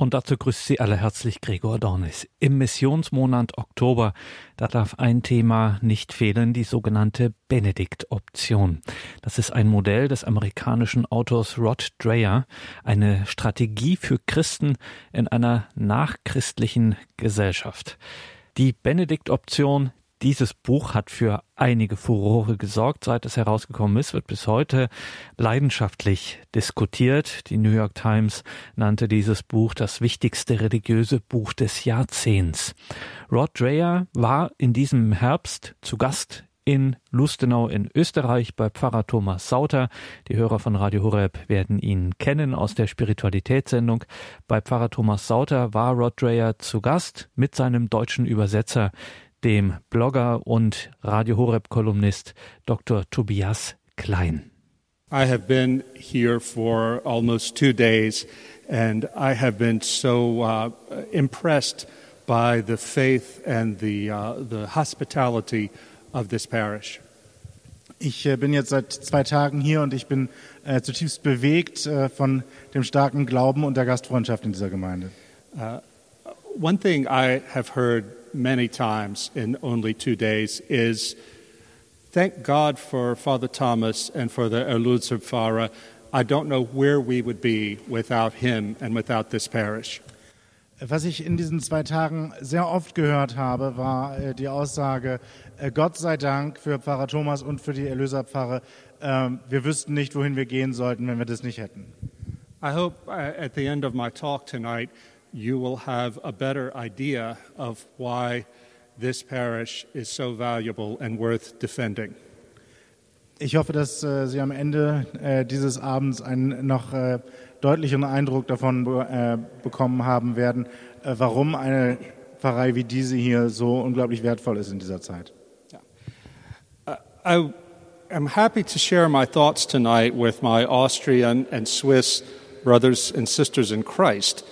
Und dazu grüßt Sie alle herzlich Gregor Dornis. Im Missionsmonat Oktober, da darf ein Thema nicht fehlen, die sogenannte Benedikt-Option. Das ist ein Modell des amerikanischen Autors Rod Dreher, eine Strategie für Christen in einer nachchristlichen Gesellschaft. Die Benedikt-Option, dieses Buch hat für einige Furore gesorgt. Seit es herausgekommen ist, wird bis heute leidenschaftlich diskutiert. Die New York Times nannte dieses Buch das wichtigste religiöse Buch des Jahrzehnts. Rod Dreher war in diesem Herbst zu Gast in Lustenau in Österreich bei Pfarrer Thomas Sauter. Die Hörer von Radio Horeb werden ihn kennen aus der Spiritualitätssendung. Bei Pfarrer Thomas Sauter war Rod Dreher zu Gast mit seinem deutschen Übersetzer dem Blogger und Radio Horeb Kolumnist Dr. Tobias Klein. I have been here for almost two days and I have been so uh, impressed by the faith and the, uh, the hospitality of this parish. Ich äh, bin jetzt seit zwei Tagen hier und ich bin äh, zutiefst bewegt äh, von dem starken Glauben und der Gastfreundschaft in dieser Gemeinde. Uh, one thing I have heard many times in only two days is thank God for Father Thomas and for the Pfarrer. I don't know where we would be without him and without this parish. Was ich in diesen zwei Tagen sehr oft gehört habe, war äh, die Aussage, äh, Gott sei Dank für Pfarrer Thomas und für die Erlöserpfarre. Ähm, wir wüssten nicht, wohin wir gehen sollten, wenn wir das nicht hätten. I hope uh, at the end of my talk tonight you will have a better idea of why this parish is so valuable and worth defending. Ich hoffe, dass äh, Sie am Ende äh, dieses Abends einen noch äh, deutlicheren Eindruck davon äh, bekommen haben werden, äh, warum eine Pfarrei wie diese hier so unglaublich wertvoll ist in dieser Zeit. Uh, I am happy to share my thoughts tonight with my Austrian and Swiss brothers and sisters in Christ.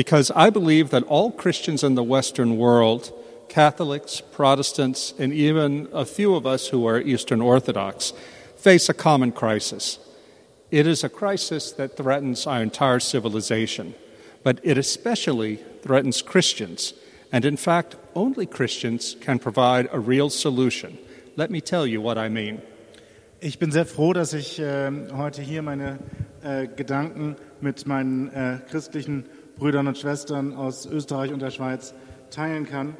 Because I believe that all Christians in the Western world, Catholics, Protestants, and even a few of us who are Eastern Orthodox, face a common crisis. It is a crisis that threatens our entire civilization, but it especially threatens Christians. And in fact, only Christians can provide a real solution. Let me tell you what I mean. Ich bin sehr froh, dass ich äh, heute hier meine äh, Gedanken mit meinen äh, christlichen Brüdern und Schwestern aus Österreich und der Schweiz teilen kann.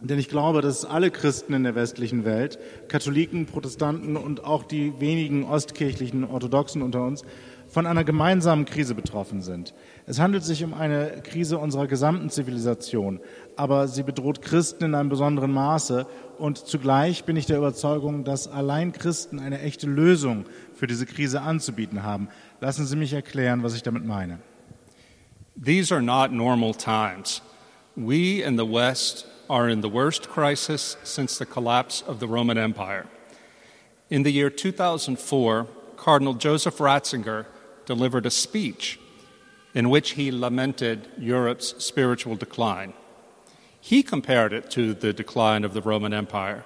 Denn ich glaube, dass alle Christen in der westlichen Welt, Katholiken, Protestanten und auch die wenigen ostkirchlichen Orthodoxen unter uns, von einer gemeinsamen Krise betroffen sind. Es handelt sich um eine Krise unserer gesamten Zivilisation, aber sie bedroht Christen in einem besonderen Maße und zugleich bin ich der Überzeugung, dass allein Christen eine echte Lösung für diese Krise anzubieten haben. Lassen Sie mich erklären, was ich damit meine. These are not normal times. We in the West are in the worst crisis since the collapse of the Roman Empire. In the year 2004, Cardinal Joseph Ratzinger delivered a speech in which he lamented Europe's spiritual decline. He compared it to the decline of the Roman Empire.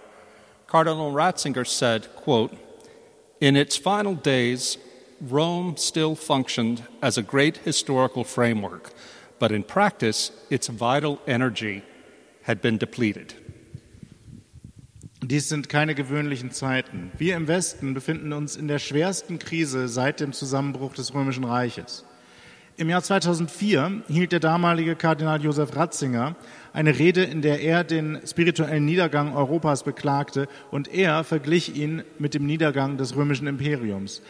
Cardinal Ratzinger said, quote, In its final days, Rome still functioned as a great historical framework, but in practice, its vital energy had been depleted. Dies sind keine gewöhnlichen Zeiten. Wir im Westen befinden uns in der schwersten Krise seit dem Zusammenbruch des Römischen Reiches. Im Jahr 2004 hielt der damalige Kardinal Josef Ratzinger eine Rede, in der er den spirituellen Niedergang Europas beklagte und er verglich ihn mit dem Niedergang des römischen Imperiums.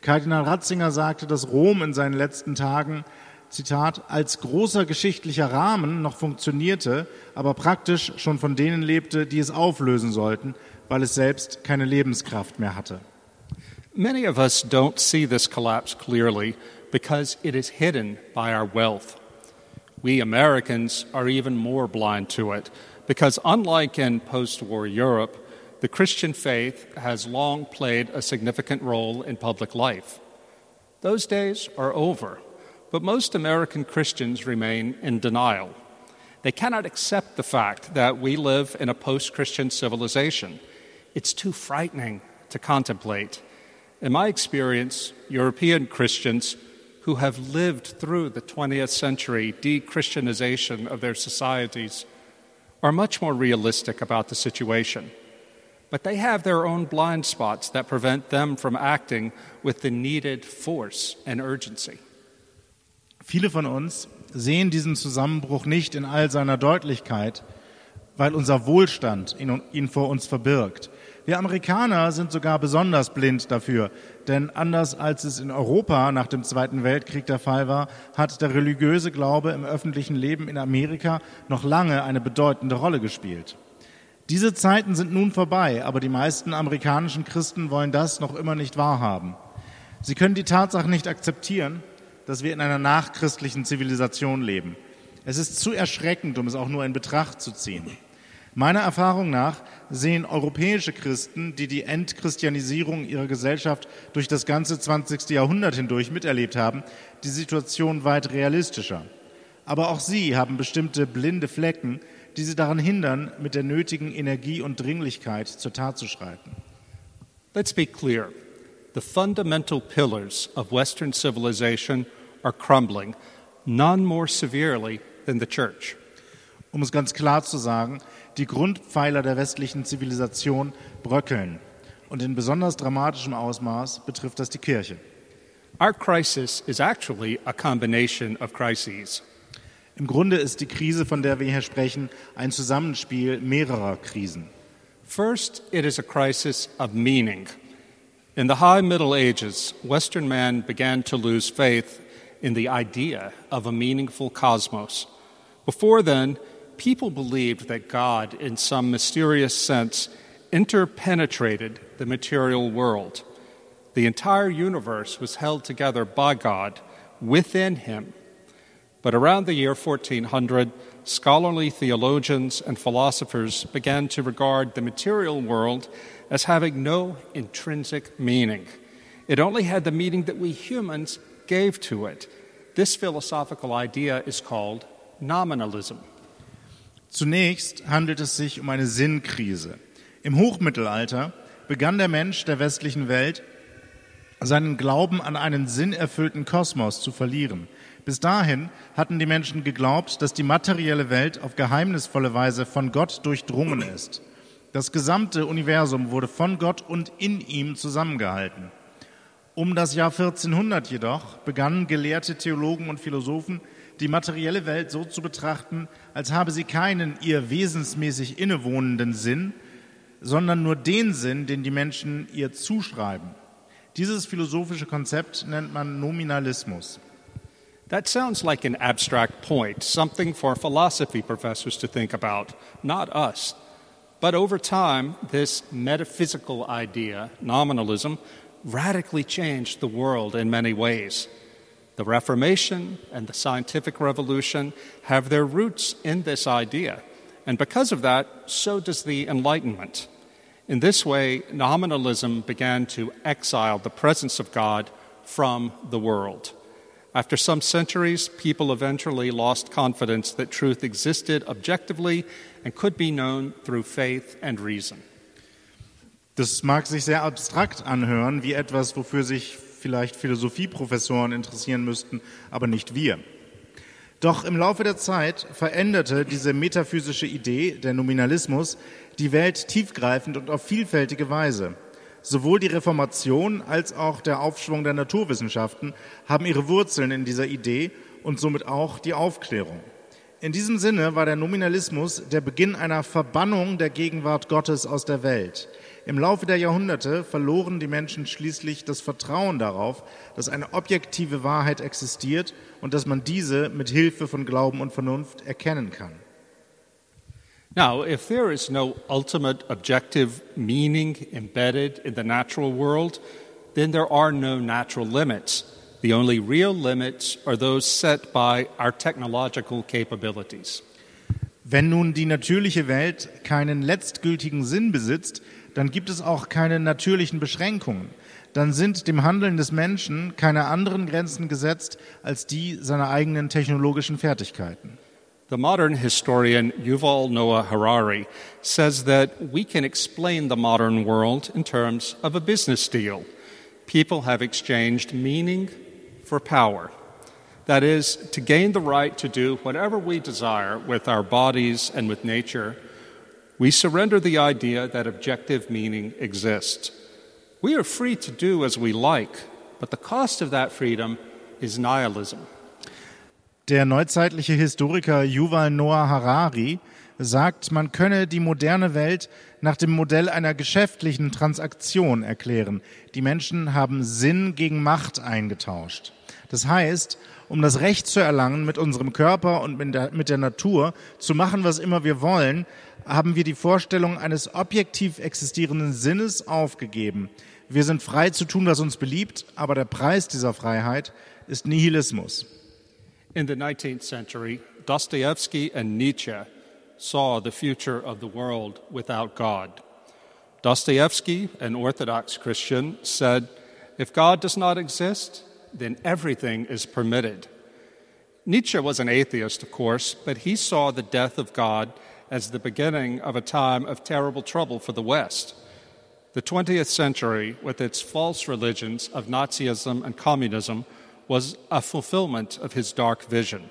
Kardinal Ratzinger sagte, dass Rom in seinen letzten Tagen, Zitat, als großer geschichtlicher Rahmen noch funktionierte, aber praktisch schon von denen lebte, die es auflösen sollten, weil es selbst keine Lebenskraft mehr hatte. Many of us don't see this collapse clearly because it is hidden by our wealth. We Americans are even more blind to it because unlike in post-war Europe, the Christian faith has long played a significant role in public life. Those days are over, but most American Christians remain in denial. They cannot accept the fact that we live in a post Christian civilization. It's too frightening to contemplate. In my experience, European Christians who have lived through the 20th century de Christianization of their societies are much more realistic about the situation. But they have their own blind spots that prevent them from acting with the needed force and urgency. Viele von uns sehen diesen Zusammenbruch nicht in all seiner Deutlichkeit, weil unser Wohlstand ihn, ihn vor uns verbirgt. Wir Amerikaner sind sogar besonders blind dafür, denn anders als es in Europa nach dem Zweiten Weltkrieg der Fall war, hat der religiöse Glaube im öffentlichen Leben in Amerika noch lange eine bedeutende Rolle gespielt. Diese Zeiten sind nun vorbei, aber die meisten amerikanischen Christen wollen das noch immer nicht wahrhaben. Sie können die Tatsache nicht akzeptieren, dass wir in einer nachchristlichen Zivilisation leben. Es ist zu erschreckend, um es auch nur in Betracht zu ziehen. Meiner Erfahrung nach sehen europäische Christen, die die Entchristianisierung ihrer Gesellschaft durch das ganze 20. Jahrhundert hindurch miterlebt haben, die Situation weit realistischer. Aber auch sie haben bestimmte blinde Flecken, die sie daran hindern, mit der nötigen Energie und Dringlichkeit zur Tat zu schreiten. Let's be clear. The fundamental pillars of Western civilization are crumbling, none more severely than the church. Um es ganz klar zu sagen, die Grundpfeiler der westlichen Zivilisation bröckeln. Und in besonders dramatischem Ausmaß betrifft das die Kirche. Our crisis is actually a combination of crises. Im Grunde ist die Krise, von der wir hier sprechen, ein Zusammenspiel mehrerer Krisen. First, it is a crisis of meaning. In the High Middle Ages, Western man began to lose faith in the idea of a meaningful cosmos. Before then, people believed that God, in some mysterious sense, interpenetrated the material world. The entire universe was held together by God within Him. But around the year 1400, scholarly theologians and philosophers began to regard the material world as having no intrinsic meaning. It only had the meaning that we humans gave to it. This philosophical idea is called nominalism. Zunächst handelt es sich um eine Sinnkrise. Im Hochmittelalter begann der Mensch der westlichen Welt seinen Glauben an einen sinnerfüllten Kosmos zu verlieren. Bis dahin hatten die Menschen geglaubt, dass die materielle Welt auf geheimnisvolle Weise von Gott durchdrungen ist. Das gesamte Universum wurde von Gott und in ihm zusammengehalten. Um das Jahr 1400 jedoch begannen gelehrte Theologen und Philosophen, die materielle Welt so zu betrachten, als habe sie keinen ihr wesensmäßig innewohnenden Sinn, sondern nur den Sinn, den die Menschen ihr zuschreiben. Dieses philosophische Konzept nennt man Nominalismus. That sounds like an abstract point, something for philosophy professors to think about, not us. But over time, this metaphysical idea, nominalism, radically changed the world in many ways. The Reformation and the scientific revolution have their roots in this idea. And because of that, so does the Enlightenment. In this way, nominalism began to exile the presence of God from the world. After some centuries, people eventually lost confidence that truth existed objectively and could be known through faith and reason. Das mag sich sehr abstrakt anhören, wie etwas, wofür sich vielleicht Philosophieprofessoren interessieren müssten, aber nicht wir. Doch im Laufe der Zeit veränderte diese metaphysische Idee, der Nominalismus, die Welt tiefgreifend und auf vielfältige Weise. Sowohl die Reformation als auch der Aufschwung der Naturwissenschaften haben ihre Wurzeln in dieser Idee und somit auch die Aufklärung. In diesem Sinne war der Nominalismus der Beginn einer Verbannung der Gegenwart Gottes aus der Welt. Im Laufe der Jahrhunderte verloren die Menschen schließlich das Vertrauen darauf, dass eine objektive Wahrheit existiert und dass man diese mit Hilfe von Glauben und Vernunft erkennen kann. Now, if there is no ultimate objective meaning embedded in the natural world, then there are no natural limits. The only real limits are those set by our technological capabilities. Wenn nun die natürliche Welt keinen letztgültigen Sinn besitzt, dann gibt es auch keine natürlichen Beschränkungen. Dann sind dem Handeln des Menschen keine anderen Grenzen gesetzt als die seiner eigenen technologischen Fertigkeiten. The modern historian Yuval Noah Harari says that we can explain the modern world in terms of a business deal. People have exchanged meaning for power. That is, to gain the right to do whatever we desire with our bodies and with nature, we surrender the idea that objective meaning exists. We are free to do as we like, but the cost of that freedom is nihilism. Der neuzeitliche Historiker Yuval Noah Harari sagt, man könne die moderne Welt nach dem Modell einer geschäftlichen Transaktion erklären. Die Menschen haben Sinn gegen Macht eingetauscht. Das heißt, um das Recht zu erlangen, mit unserem Körper und mit der, mit der Natur zu machen, was immer wir wollen, haben wir die Vorstellung eines objektiv existierenden Sinnes aufgegeben. Wir sind frei zu tun, was uns beliebt, aber der Preis dieser Freiheit ist Nihilismus. In the 19th century, Dostoevsky and Nietzsche saw the future of the world without God. Dostoevsky, an Orthodox Christian, said, If God does not exist, then everything is permitted. Nietzsche was an atheist, of course, but he saw the death of God as the beginning of a time of terrible trouble for the West. The 20th century, with its false religions of Nazism and communism, was a fulfillment of his dark vision.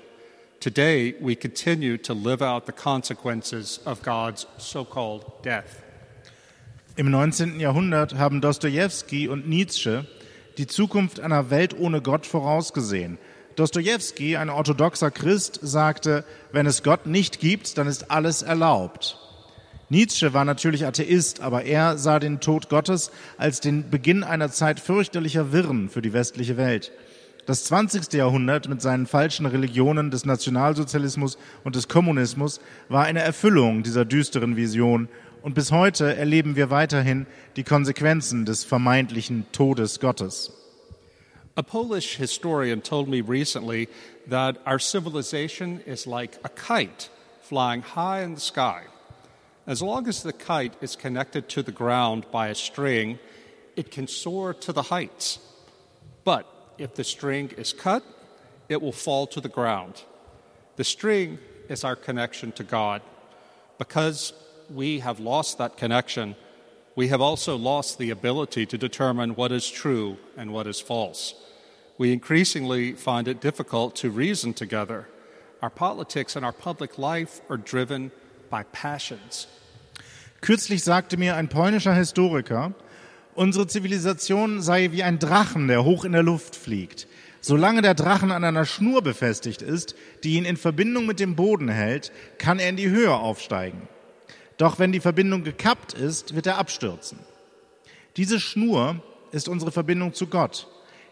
Today, we continue to live out the consequences of God's so called death. Im 19. Jahrhundert haben Dostoevsky und Nietzsche die Zukunft einer Welt ohne Gott vorausgesehen. Dostoevsky, ein orthodoxer Christ, sagte, wenn es Gott nicht gibt, dann ist alles erlaubt. Nietzsche war natürlich Atheist, aber er sah den Tod Gottes als den Beginn einer Zeit fürchterlicher Wirren für die westliche Welt. Das 20. Jahrhundert mit seinen falschen Religionen des Nationalsozialismus und des Kommunismus war eine Erfüllung dieser düsteren Vision und bis heute erleben wir weiterhin die Konsequenzen des vermeintlichen Todes Gottes. A Polish historian told me recently that our civilization is like a kite flying high in the sky. As long as the kite is connected to the ground by a string, it can soar to the heights. But if the string is cut, it will fall to the ground. The string is our connection to God. Because we have lost that connection, we have also lost the ability to determine what is true and what is false. We increasingly find it difficult to reason together. Our politics and our public life are driven by passions. Kürzlich sagte mir ein polnischer Historiker, unsere Zivilisation sei wie ein Drachen, der hoch in der Luft fliegt. Solange der Drachen an einer Schnur befestigt ist, die ihn in Verbindung mit dem Boden hält, kann er in die Höhe aufsteigen. Doch wenn die Verbindung gekappt ist, wird er abstürzen. Diese Schnur ist unsere Verbindung zu Gott.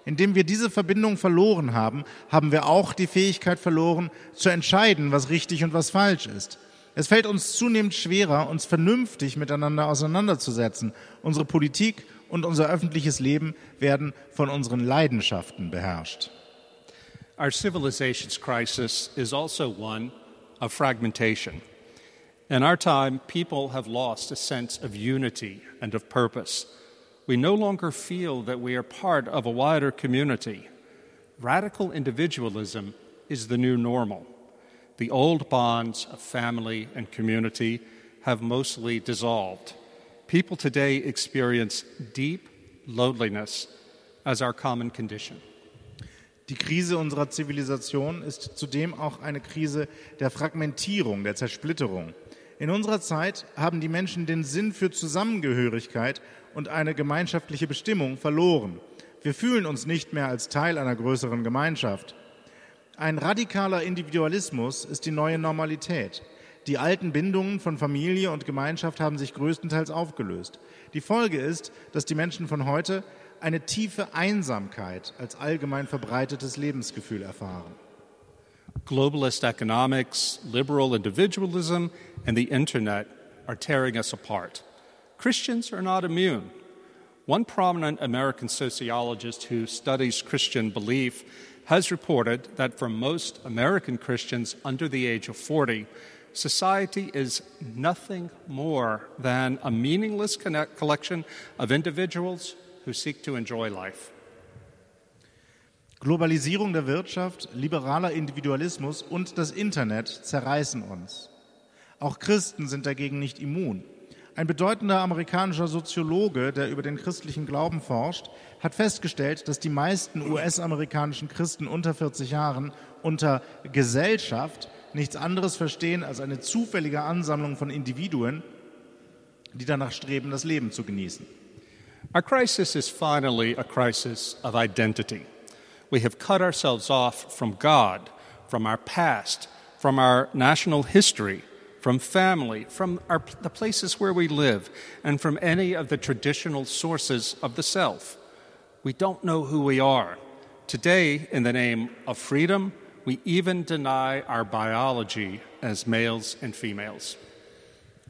Indem wir diese Verbindung verloren haben, haben wir auch die Fähigkeit verloren, zu entscheiden, was richtig und was falsch ist. Es fällt uns zunehmend schwerer, uns vernünftig miteinander auseinanderzusetzen. Unsere Politik und unser öffentliches Leben werden von unseren Leidenschaften beherrscht. Our civilization's crisis is also one of fragmentation. In our time, people have lost a sense of unity and of purpose. We no longer feel that we are part of a wider community. Radical individualism is the new normal. The old bonds of family and community have mostly dissolved. People today experience deep loneliness as our common condition. Die Krise unserer Zivilisation ist zudem auch eine Krise der Fragmentierung, der Zersplitterung. In unserer Zeit haben die Menschen den Sinn für Zusammengehörigkeit und eine gemeinschaftliche Bestimmung verloren. Wir fühlen uns nicht mehr als Teil einer größeren Gemeinschaft. Ein radikaler Individualismus ist die neue Normalität. Die alten Bindungen von Familie und Gemeinschaft haben sich größtenteils aufgelöst. Die Folge ist, dass die Menschen von heute eine tiefe Einsamkeit als allgemein verbreitetes Lebensgefühl erfahren. Globalist economics, liberal individualism, and the internet are tearing us apart. Christians are not immune. One prominent American sociologist who studies Christian belief has reported that for most American Christians under the age of 40, society is nothing more than a meaningless collection of individuals who seek to enjoy life. Globalisierung der Wirtschaft, liberaler Individualismus und das Internet zerreißen uns. Auch Christen sind dagegen nicht immun. Ein bedeutender amerikanischer Soziologe, der über den christlichen Glauben forscht, hat festgestellt, dass die meisten US-amerikanischen Christen unter 40 Jahren unter Gesellschaft nichts anderes verstehen als eine zufällige Ansammlung von Individuen, die danach streben, das Leben zu genießen. Our crisis is finally a crisis of identity. We have cut ourselves off from God, from our past, from our national history, from family, from our, the places where we live, and from any of the traditional sources of the self. We don't know who we are. Today, in the name of freedom, we even deny our biology as males and females.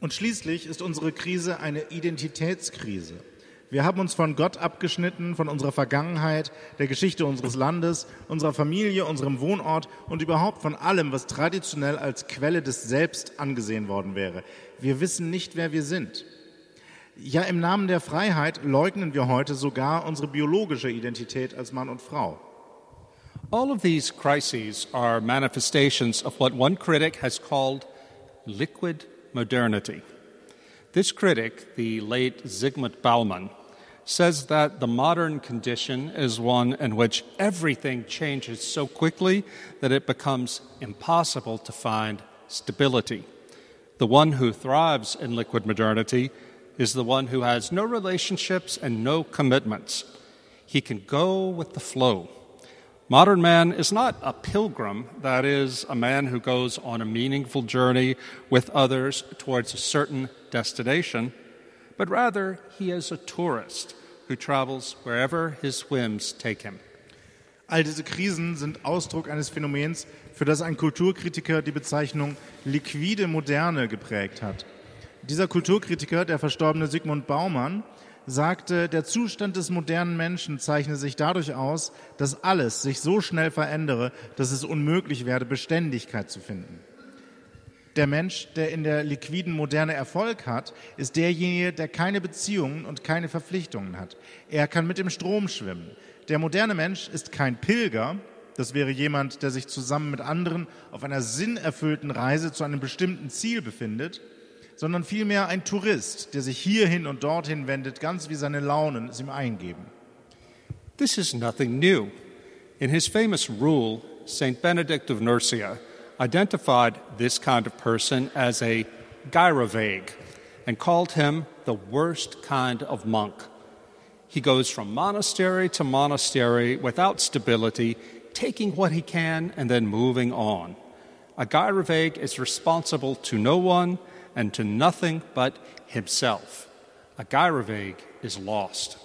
Und schließlich ist unsere Krise eine Identitätskrise. Wir haben uns von Gott abgeschnitten, von unserer Vergangenheit, der Geschichte unseres Landes, unserer Familie, unserem Wohnort und überhaupt von allem, was traditionell als Quelle des Selbst angesehen worden wäre. Wir wissen nicht, wer wir sind. Ja, im Namen der Freiheit leugnen wir heute sogar unsere biologische Identität als Mann und Frau. All of these crises are manifestations of what one critic has called liquid modernity. This critic, the late Zygmunt Bauman, says that the modern condition is one in which everything changes so quickly that it becomes impossible to find stability. The one who thrives in liquid modernity is the one who has no relationships and no commitments. He can go with the flow. Modern man is not a pilgrim, that is, a man who goes on a meaningful journey with others towards a certain destination, but rather he is a tourist who travels wherever his whims take him. All diese Krisen sind Ausdruck eines Phänomens, für das ein Kulturkritiker die Bezeichnung liquide Moderne geprägt hat. Dieser Kulturkritiker, der verstorbene Sigmund Baumann, sagte, der Zustand des modernen Menschen zeichne sich dadurch aus, dass alles sich so schnell verändere, dass es unmöglich werde, Beständigkeit zu finden. Der Mensch, der in der liquiden Moderne Erfolg hat, ist derjenige, der keine Beziehungen und keine Verpflichtungen hat. Er kann mit dem Strom schwimmen. Der moderne Mensch ist kein Pilger, das wäre jemand, der sich zusammen mit anderen auf einer sinnerfüllten Reise zu einem bestimmten Ziel befindet, sondern vielmehr ein Tourist, der sich hierhin und dorthin wendet, ganz wie seine Launen es ihm eingeben. This is nothing new. In his famous rule, St. Benedict of Nursia identified this kind of person as a gyrovag and called him the worst kind of monk. He goes from monastery to monastery without stability, taking what he can and then moving on. A gyrovag is responsible to no one and to nothing but himself. A gyrovag is lost.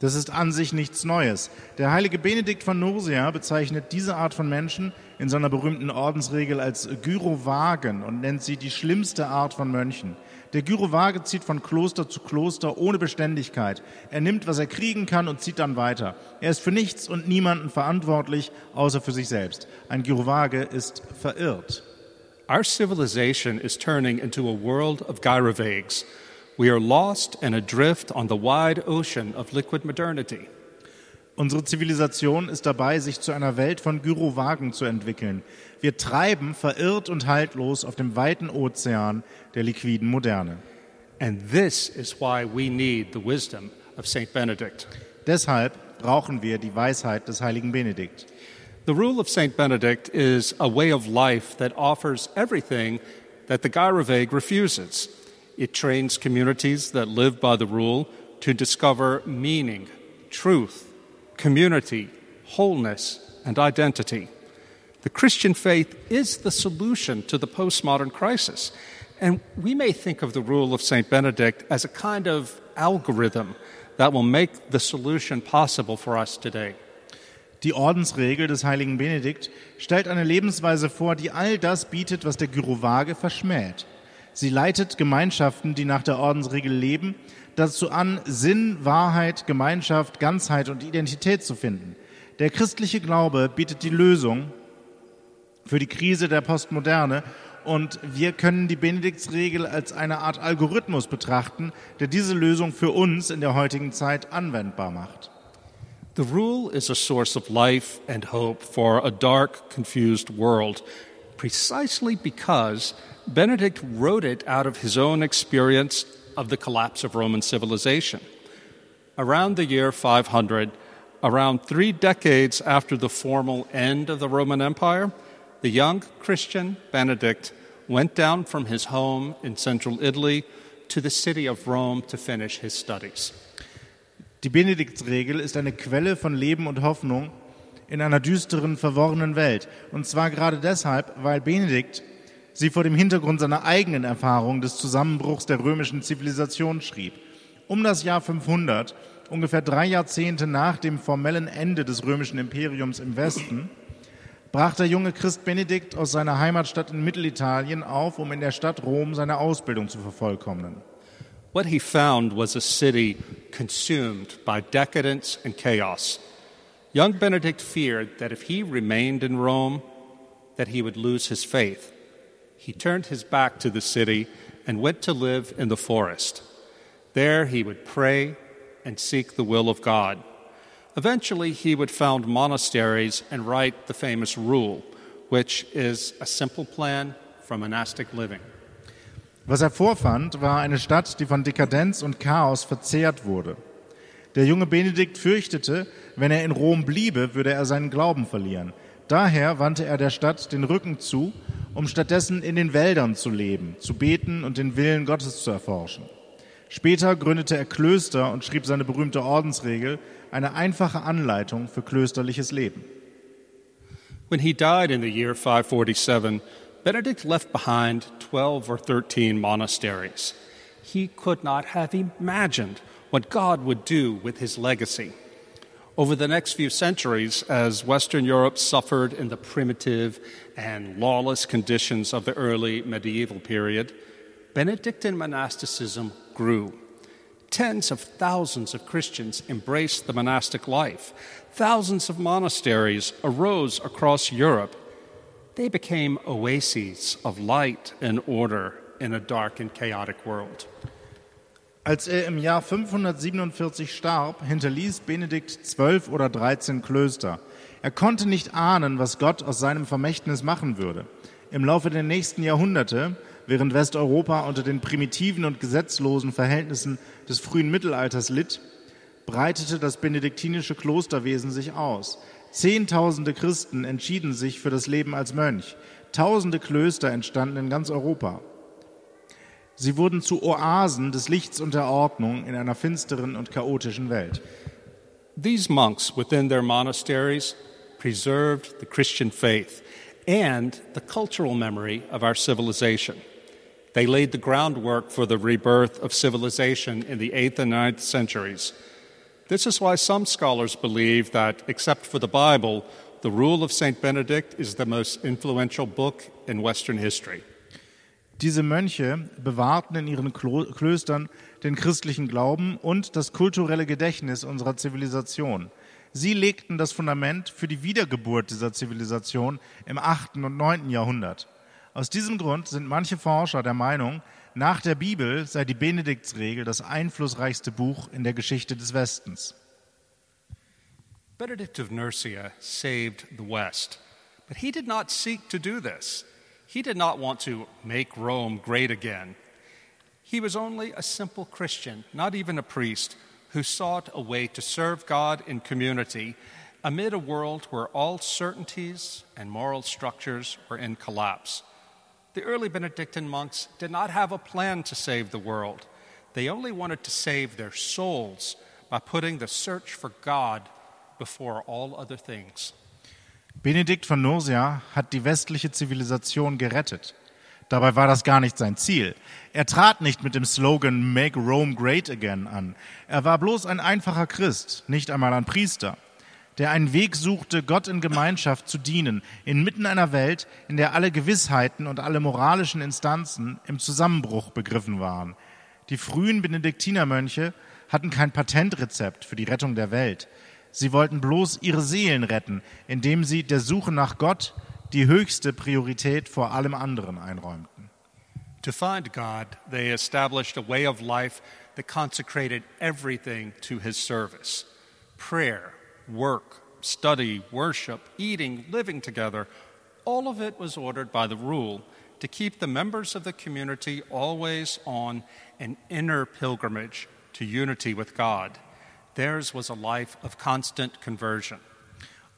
Das ist an sich nichts Neues. Der heilige Benedikt von Nursia bezeichnet diese Art von Menschen in seiner berühmten Ordensregel als Gyrovagen und nennt sie die schlimmste Art von Mönchen. Der Gyrovage zieht von Kloster zu Kloster ohne Beständigkeit. Er nimmt, was er kriegen kann und zieht dann weiter. Er ist für nichts und niemanden verantwortlich, außer für sich selbst. Ein Gyrovage ist verirrt. Our civilization is turning into a world of gyrovags. We are lost and adrift on the wide ocean of liquid modernity. Unsere Zivilisation ist dabei, sich zu einer Welt von Gyrovagen zu entwickeln. Wir treiben verirrt und haltlos auf dem weiten Ozean der liquiden Moderne. And this is why we need the wisdom of St. Benedict. Deshalb brauchen wir die Weisheit des heiligen Benedikt. The rule of St. Benedict is a way of life that offers everything that the Gyrovag refuses. It trains communities that live by the rule to discover meaning, truth, community, wholeness, and identity. The Christian faith is the solution to the postmodern crisis. And we may think of the rule of St. Benedict as a kind of algorithm that will make the solution possible for us today. Die Ordensregel des heiligen Benedikt stellt eine Lebensweise vor, die all das bietet, was der Gyrovage verschmäht. Sie leitet Gemeinschaften, die nach der Ordensregel leben, dazu an, Sinn, Wahrheit, Gemeinschaft, Ganzheit und Identität zu finden. Der christliche Glaube bietet die Lösung für die Krise der Postmoderne und wir können die Benediktsregel als eine Art Algorithmus betrachten, der diese Lösung für uns in der heutigen Zeit anwendbar macht. The rule is a source of life and hope for a dark, confused world, precisely because Benedict wrote it out of his own experience of the collapse of Roman civilization. Around the year 500, around three decades after the formal end of the Roman Empire, the young Christian Benedict went down from his home in central Italy to the city of Rome to finish his studies. Die Benediktsregel ist eine Quelle von Leben und Hoffnung in einer düsteren, verworrenen Welt. Und zwar gerade deshalb, weil Benedikt sie vor dem Hintergrund seiner eigenen Erfahrung des Zusammenbruchs der römischen Zivilisation schrieb. Um das Jahr 500, ungefähr drei Jahrzehnte nach dem formellen Ende des römischen Imperiums im Westen, brach der junge Christ Benedikt aus seiner Heimatstadt in Mittelitalien auf, um in der Stadt Rom seine Ausbildung zu vervollkommnen. What he found was a city consumed by decadence and chaos. Young Benedict feared that if he remained in Rome, that he would lose his faith. He turned his back to the city and went to live in the forest. There he would pray and seek the will of God. Eventually, he would found monasteries and write the famous Rule, which is a simple plan for monastic living. Was er vorfand, war eine Stadt, die von Dekadenz und Chaos verzehrt wurde. Der junge Benedikt fürchtete, wenn er in Rom bliebe, würde er seinen Glauben verlieren. Daher wandte er der Stadt den Rücken zu, um stattdessen in den Wäldern zu leben, zu beten und den Willen Gottes zu erforschen. Später gründete er Klöster und schrieb seine berühmte Ordensregel, eine einfache Anleitung für klösterliches Leben. When he died in the year 547, Benedict left behind 12 or 13 monasteries. He could not have imagined what God would do with his legacy. Over the next few centuries, as Western Europe suffered in the primitive and lawless conditions of the early medieval period, Benedictine monasticism grew. Tens of thousands of Christians embraced the monastic life. Thousands of monasteries arose across Europe they became oases of light and order in a dark and chaotic world. Als er im Jahr 547 starb, hinterließ Benedikt zwölf oder dreizehn Klöster. Er konnte nicht ahnen, was Gott aus seinem Vermächtnis machen würde. Im Laufe der nächsten Jahrhunderte, während Westeuropa unter den primitiven und gesetzlosen Verhältnissen des frühen Mittelalters litt, breitete das benediktinische Klosterwesen sich aus. Zehntausende Christen entschieden sich für das Leben als Mönch. Tausende Klöster entstanden in ganz Europa. Sie wurden zu Oasen des Lichts und der Ordnung in einer finsteren und chaotischen Welt. These monks within their monasteries preserved the Christian faith and the cultural memory of our civilization. They laid the groundwork for the rebirth of civilization in the 8th and 9th centuries. This is why some scholars believe that, except for the Bible, the Rule of St. Benedict is the most influential book in Western history. Diese Mönche bewahrten in ihren Klöstern den christlichen Glauben und das kulturelle Gedächtnis unserer Zivilisation. Sie legten das Fundament für die Wiedergeburt dieser Zivilisation im 8. und 9. Jahrhundert. Aus diesem Grund sind manche Forscher der Meinung, nach der Bibel sei die Benediktsregel das einflussreichste Buch in der Geschichte des Westens. Benedict of Nursia saved the West, but he did not seek to do this. He did not want to make Rome great again. He was only a simple Christian, not even a priest, who sought a way to serve God in community amid a world where all certainties and moral structures were in collapse. The early Benedictine monks did not have a plan to save the world. They only wanted to save their souls by putting the search for God before all other things. Benedikt von Nursia hat die westliche Zivilisation gerettet. Dabei war das gar nicht sein Ziel. Er trat nicht mit dem Slogan Make Rome Great Again an. Er war bloß ein einfacher Christ, nicht einmal ein Priester der einen Weg suchte, Gott in Gemeinschaft zu dienen, inmitten einer Welt, in der alle Gewissheiten und alle moralischen Instanzen im Zusammenbruch begriffen waren. Die frühen Benediktinermönche hatten kein Patentrezept für die Rettung der Welt. Sie wollten bloß ihre Seelen retten, indem sie der Suche nach Gott die höchste Priorität vor allem anderen einräumten. To find God, they established a way of life that consecrated everything to his service. Prayer, work, study, worship, eating, living together, all of it was ordered by the rule to keep the members of the community always on an inner pilgrimage to unity with God. Theirs was a life of constant conversion.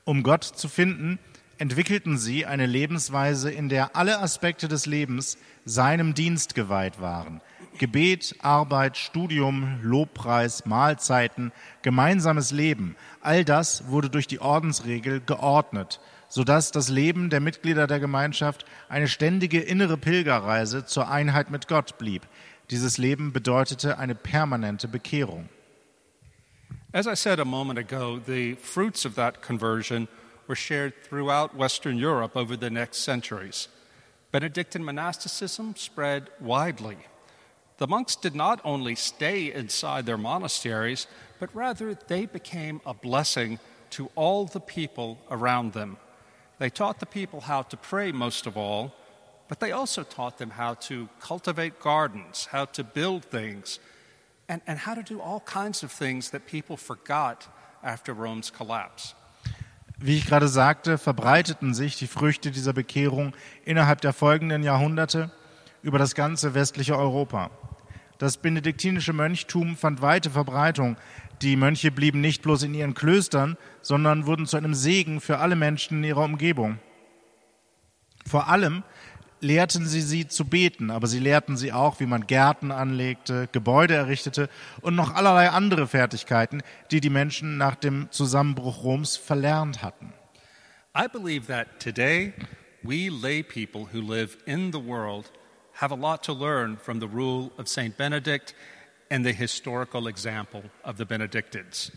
Um Gott zu finden, entwickelten sie eine Lebensweise, in der alle Aspekte des Lebens seinem Dienst geweiht waren. Gebet, Arbeit, Studium, Lobpreis, Mahlzeiten, gemeinsames Leben, all das wurde durch die Ordensregel geordnet, sodass das Leben der Mitglieder der Gemeinschaft eine ständige innere Pilgerreise zur Einheit mit Gott blieb. Dieses Leben bedeutete eine permanente Bekehrung. As I said a moment ago, the fruits of that conversion were shared throughout Western Europe over the next centuries. Benedictine monasticism spread widely. The monks did not only stay inside their monasteries, but rather they became a blessing to all the people around them. They taught the people how to pray most of all, but they also taught them how to cultivate gardens, how to build things, and, and how to do all kinds of things that people forgot after Rome's collapse. Wie ich gerade sagte, verbreiteten sich die Früchte dieser Bekehrung innerhalb der folgenden Jahrhunderte über das ganze westliche Europa. Das benediktinische Mönchtum fand weite Verbreitung. Die Mönche blieben nicht bloß in ihren Klöstern, sondern wurden zu einem Segen für alle Menschen in ihrer Umgebung. Vor allem lehrten sie sie zu beten, aber sie lehrten sie auch, wie man Gärten anlegte, Gebäude errichtete und noch allerlei andere Fertigkeiten, die die Menschen nach dem Zusammenbruch Roms verlernt hatten. I believe that today we lay people who live in the world have a lot to learn from the rule of St. Benedict and the historical example of the Benedictines.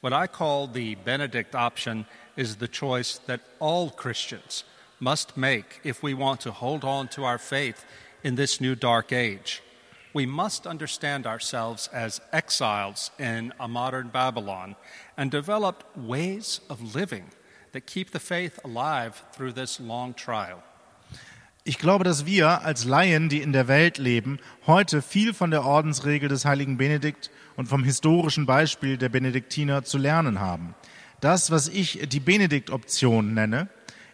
What I call the Benedict option is the choice that all Christians must make if we want to hold on to our faith in this new dark age. We must understand ourselves as exiles in a modern Babylon and develop ways of living that keep the faith alive through this long trial. Ich glaube, dass wir als Laien, die in der Welt leben, heute viel von der Ordensregel des heiligen Benedikt und vom historischen Beispiel der Benediktiner zu lernen haben. Das, was ich die Benedikt-Option nenne,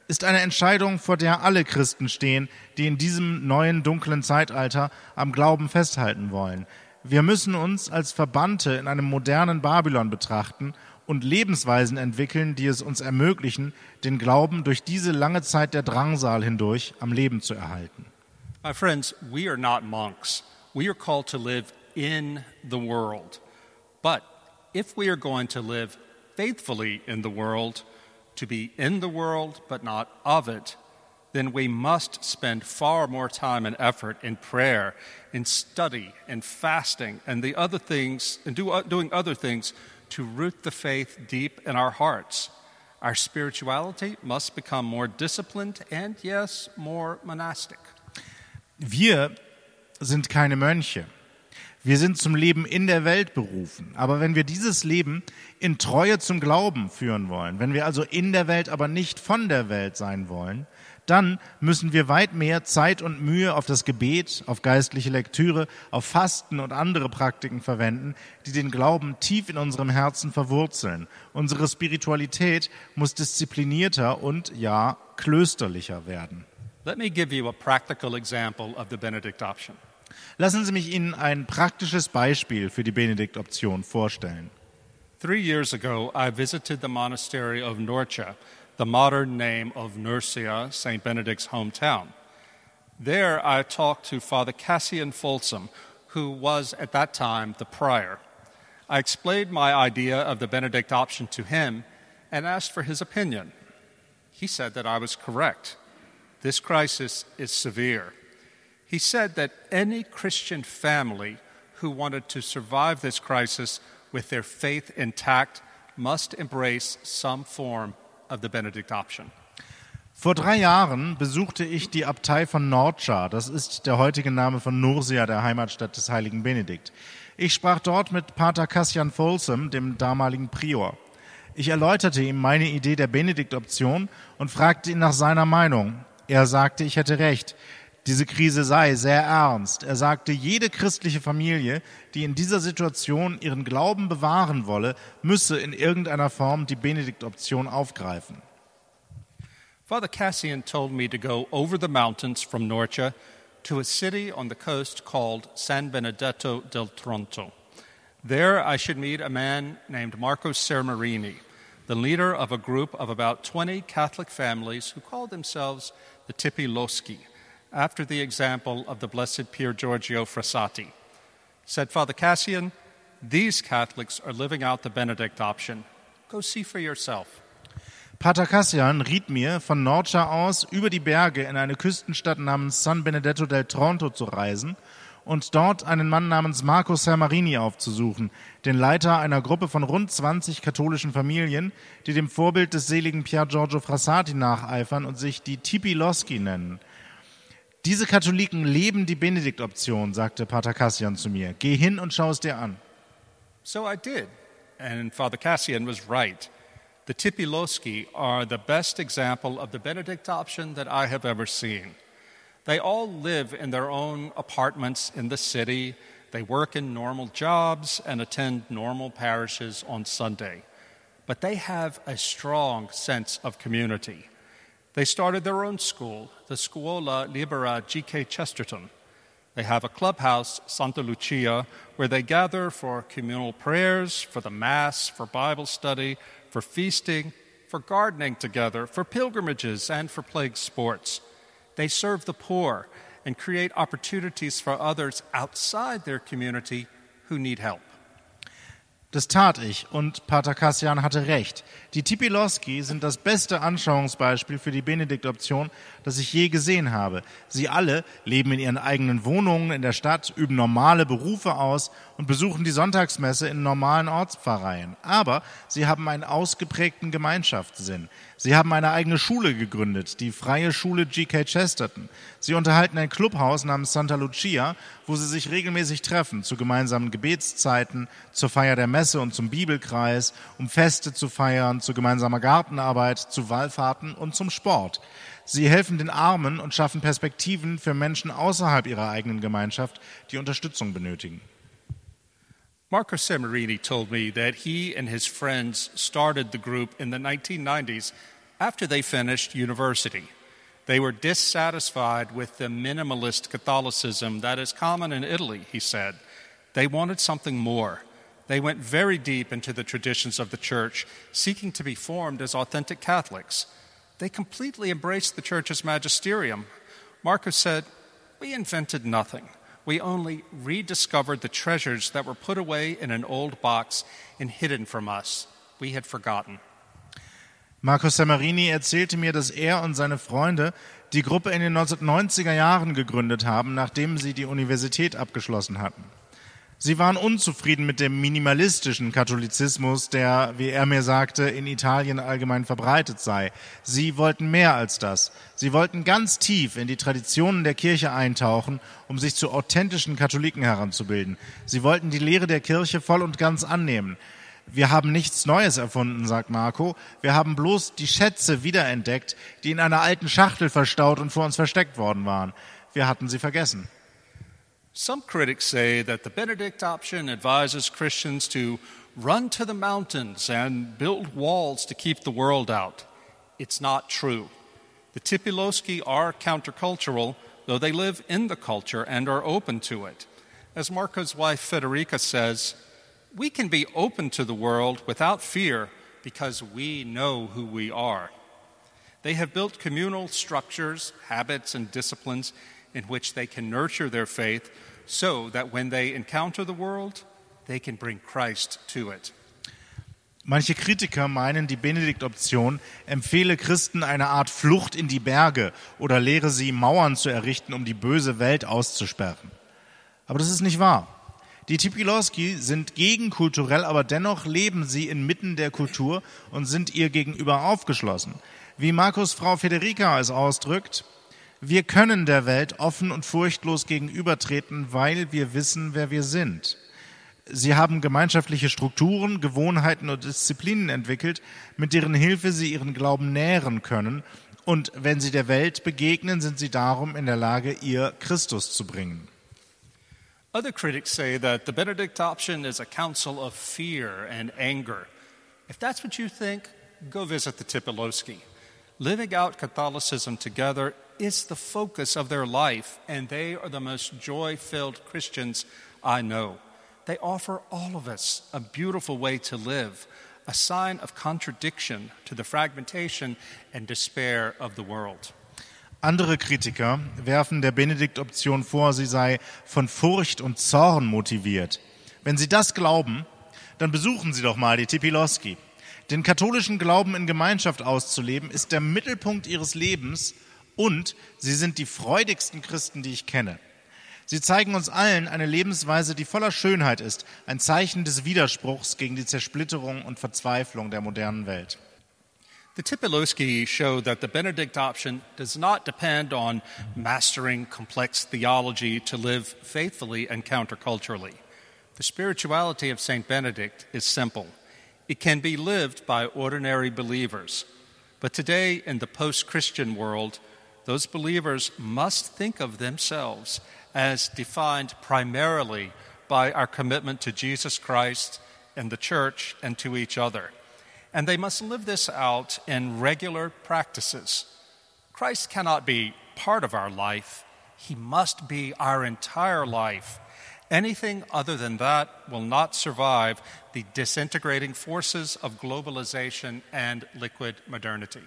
ist eine Entscheidung, vor der alle Christen stehen, die in diesem neuen dunklen Zeitalter am Glauben festhalten wollen. Wir müssen uns als Verbannte in einem modernen Babylon betrachten und Lebensweisen entwickeln, die es uns ermöglichen, den Glauben durch diese lange Zeit der Drangsal hindurch am Leben zu erhalten. My friends, we are not monks. We are called to live in the world. But if we are going to live faithfully in the world, to be in the world but not of it, then we must spend far more time and effort in prayer, in study, in fasting, and the other things, and do, doing other things to root the faith deep in our hearts. Our spirituality must become more disciplined and, yes, more monastic. Wir sind keine Mönche. Wir sind zum Leben in der Welt berufen. Aber wenn wir dieses Leben in Treue zum Glauben führen wollen, wenn wir also in der Welt, aber nicht von der Welt sein wollen, dann müssen wir weit mehr Zeit und Mühe auf das Gebet, auf geistliche Lektüre, auf Fasten und andere Praktiken verwenden, die den Glauben tief in unserem Herzen verwurzeln. Unsere Spiritualität muss disziplinierter und ja klösterlicher werden. Let me give you a practical example of the Benedict option. Lassen Sie mich Ihnen ein praktisches Beispiel für die Benedikt-Option vorstellen. Three years ago, I visited the monastery of Norcia, the modern name of Nursia, St. Benedict's hometown. There, I talked to Father Cassian Folsom, who was at that time the prior. I explained my idea of the Benedict option to him and asked for his opinion. He said that I was correct. This crisis is severe. He said that any Christian family who wanted to survive this crisis with their faith intact must embrace some form of the Benedict option. Vor drei Jahren besuchte ich die Abtei von Norcia. Das ist der heutige Name von Nursia, der Heimatstadt des heiligen Benedikt. Ich sprach dort mit Pater Cassian Folsom, dem damaligen Prior. Ich erläuterte ihm meine Idee der Benedikt-Option und fragte ihn nach seiner Meinung. Er sagte, ich hätte recht. Diese Krise sei sehr ernst. Er sagte, jede christliche Familie, die in dieser Situation ihren Glauben bewahren wolle, müsse in irgendeiner Form die Benediktoption aufgreifen. Father Cassian told me to go over the mountains from Norcia to a city on the coast called San Benedetto del Tronto. There, I should meet a man named Marco Sermarini, the leader of a group of about 20 Catholic families who call themselves the Tipiloschi, after the example of the Blessed Pier Giorgio Frassati. Said Father Cassian, These Catholics are living out the Benedict option. Go see for yourself. Pater Cassian riet mir, von Norcia aus über die Berge in eine Küstenstadt namens San Benedetto del Tronto zu reisen und dort einen Mann namens Marco Sermarini aufzusuchen, den Leiter einer Gruppe von rund 20 katholischen Familien, die dem Vorbild des seligen Pier Giorgio Frassati nacheifern und sich die Tipiloschi nennen. Diese Katholiken leben die Benediktoption, sagte Pater Cassian zu mir. Geh hin und schau es dir an. So I did, and Father Cassian was right. The Tipiloschi are the best example of the Benedict option that I have ever seen. They all live in their own apartments in the city. They work in normal jobs and attend normal parishes on Sunday. But they have a strong sense of community. They started their own school, the Scuola Libera G.K. Chesterton. They have a clubhouse, Santa Lucia, where they gather for communal prayers, for the Mass, for Bible study, for feasting, for gardening together, for pilgrimages, and for plague sports. They serve the poor and create opportunities for others outside their community who need help. Das tat ich und Pater Cassian hatte recht. Die Tipiloschi sind das beste Anschauungsbeispiel für die Benediktoption, das ich je gesehen habe. Sie alle leben in ihren eigenen Wohnungen in der Stadt, üben normale Berufe aus und besuchen die Sonntagsmesse in normalen Ortspfarreien. Aber sie haben einen ausgeprägten Gemeinschaftssinn. Sie haben eine eigene Schule gegründet, die Freie Schule G.K. Chesterton. Sie unterhalten ein Clubhaus namens Santa Lucia, wo sie sich regelmäßig treffen, zu gemeinsamen Gebetszeiten, zur Feier der Messe und zum Bibelkreis, um Feste zu feiern, zu gemeinsamer Gartenarbeit, zu Wallfahrten und zum Sport. Sie helfen den Armen und schaffen Perspektiven für Menschen außerhalb ihrer eigenen Gemeinschaft, die Unterstützung benötigen. Marco Samarini told me that he and his friends started the group in the 1990s after they finished university. They were dissatisfied with the minimalist Catholicism that is common in Italy, he said. They wanted something more. They went very deep into the traditions of the church, seeking to be formed as authentic Catholics. They completely embraced the church's magisterium. Marcus said, We invented nothing. We only rediscovered the treasures that were put away in an old box and hidden from us. We had forgotten. Marco Samarini erzählte mir, dass er und seine Freunde die Gruppe in den 1990er Jahren gegründet haben, nachdem sie die Universität abgeschlossen hatten. Sie waren unzufrieden mit dem minimalistischen Katholizismus, der, wie er mir sagte, in Italien allgemein verbreitet sei. Sie wollten mehr als das. Sie wollten ganz tief in die Traditionen der Kirche eintauchen, um sich zu authentischen Katholiken heranzubilden. Sie wollten die Lehre der Kirche voll und ganz annehmen. Wir haben nichts Neues erfunden, sagt Marco. Wir haben bloß die Schätze wiederentdeckt, die in einer alten Schachtel verstaut und vor uns versteckt worden waren. Wir hatten sie vergessen. Some critics say that the Benedict option advises Christians to run to the mountains and build walls to keep the world out. It's not true. The Tipiloschi are countercultural, though they live in the culture and are open to it. As Marco's wife Federica says, we can be open to the world without fear because we know who we are. They have built communal structures, habits, and disciplines in which they can nurture their faith so that when they encounter the world, they can bring Christ to it. Manche Kritiker meinen, die Benediktoption empfehle Christen eine Art Flucht in die Berge oder lehre sie, Mauern zu errichten, um die böse Welt auszusperren. Aber das ist nicht wahr. Die Tipilowski sind gegenkulturell, aber dennoch leben sie inmitten der Kultur und sind ihr gegenüber aufgeschlossen. Wie Markus Frau Federica es ausdrückt, wir können der Welt offen und furchtlos gegenübertreten, weil wir wissen, wer wir sind. Sie haben gemeinschaftliche Strukturen, Gewohnheiten und Disziplinen entwickelt, mit deren Hilfe sie ihren Glauben nähren können. Und wenn sie der Welt begegnen, sind sie darum in der Lage, ihr Christus zu bringen. Other critics say that the Benedict option is a council of fear and anger. If that's what you think, go visit the Tipilowski. Living out Catholicism together is the focus of their life, and they are the most joy filled Christians I know. They offer all of us a beautiful way to live, a sign of contradiction to the fragmentation and despair of the world. Andere Kritiker werfen der Benedikt-Option vor, sie sei von Furcht und Zorn motiviert. Wenn Sie das glauben, dann besuchen Sie doch mal die Tipiloski. Den katholischen Glauben in Gemeinschaft auszuleben, ist der Mittelpunkt ihres Lebens und sie sind die freudigsten Christen, die ich kenne. Sie zeigen uns allen eine Lebensweise, die voller Schönheit ist, ein Zeichen des Widerspruchs gegen die Zersplitterung und Verzweiflung der modernen Welt. The Tipilowski show that the Benedict option does not depend on mastering complex theology to live faithfully and counterculturally. The spirituality of St. Benedict is simple. It can be lived by ordinary believers. But today, in the post Christian world, those believers must think of themselves as defined primarily by our commitment to Jesus Christ and the church and to each other. And they must live this out in regular practices. Christ cannot be part of our life, He must be our entire life. Anything other than that will not survive the disintegrating forces of globalization and liquid modernity.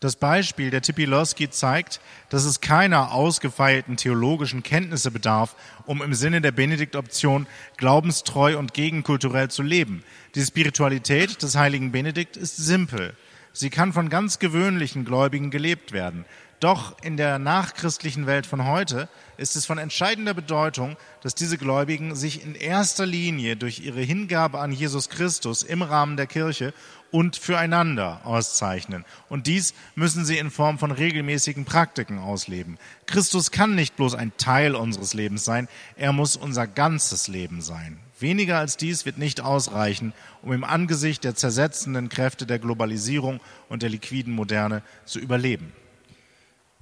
Das Beispiel der Tipilowski zeigt, dass es keiner ausgefeilten theologischen Kenntnisse bedarf, um im Sinne der Benediktoption glaubenstreu und gegenkulturell zu leben. Die Spiritualität des heiligen Benedikt ist simpel. Sie kann von ganz gewöhnlichen Gläubigen gelebt werden. Doch in der nachchristlichen Welt von heute ist es von entscheidender Bedeutung, dass diese Gläubigen sich in erster Linie durch ihre Hingabe an Jesus Christus im Rahmen der Kirche und füreinander auszeichnen. Und dies müssen sie in Form von regelmäßigen Praktiken ausleben. Christus kann nicht bloß ein Teil unseres Lebens sein, er muss unser ganzes Leben sein. Weniger als dies wird nicht ausreichen, um im Angesicht der zersetzenden Kräfte der Globalisierung und der liquiden Moderne zu überleben.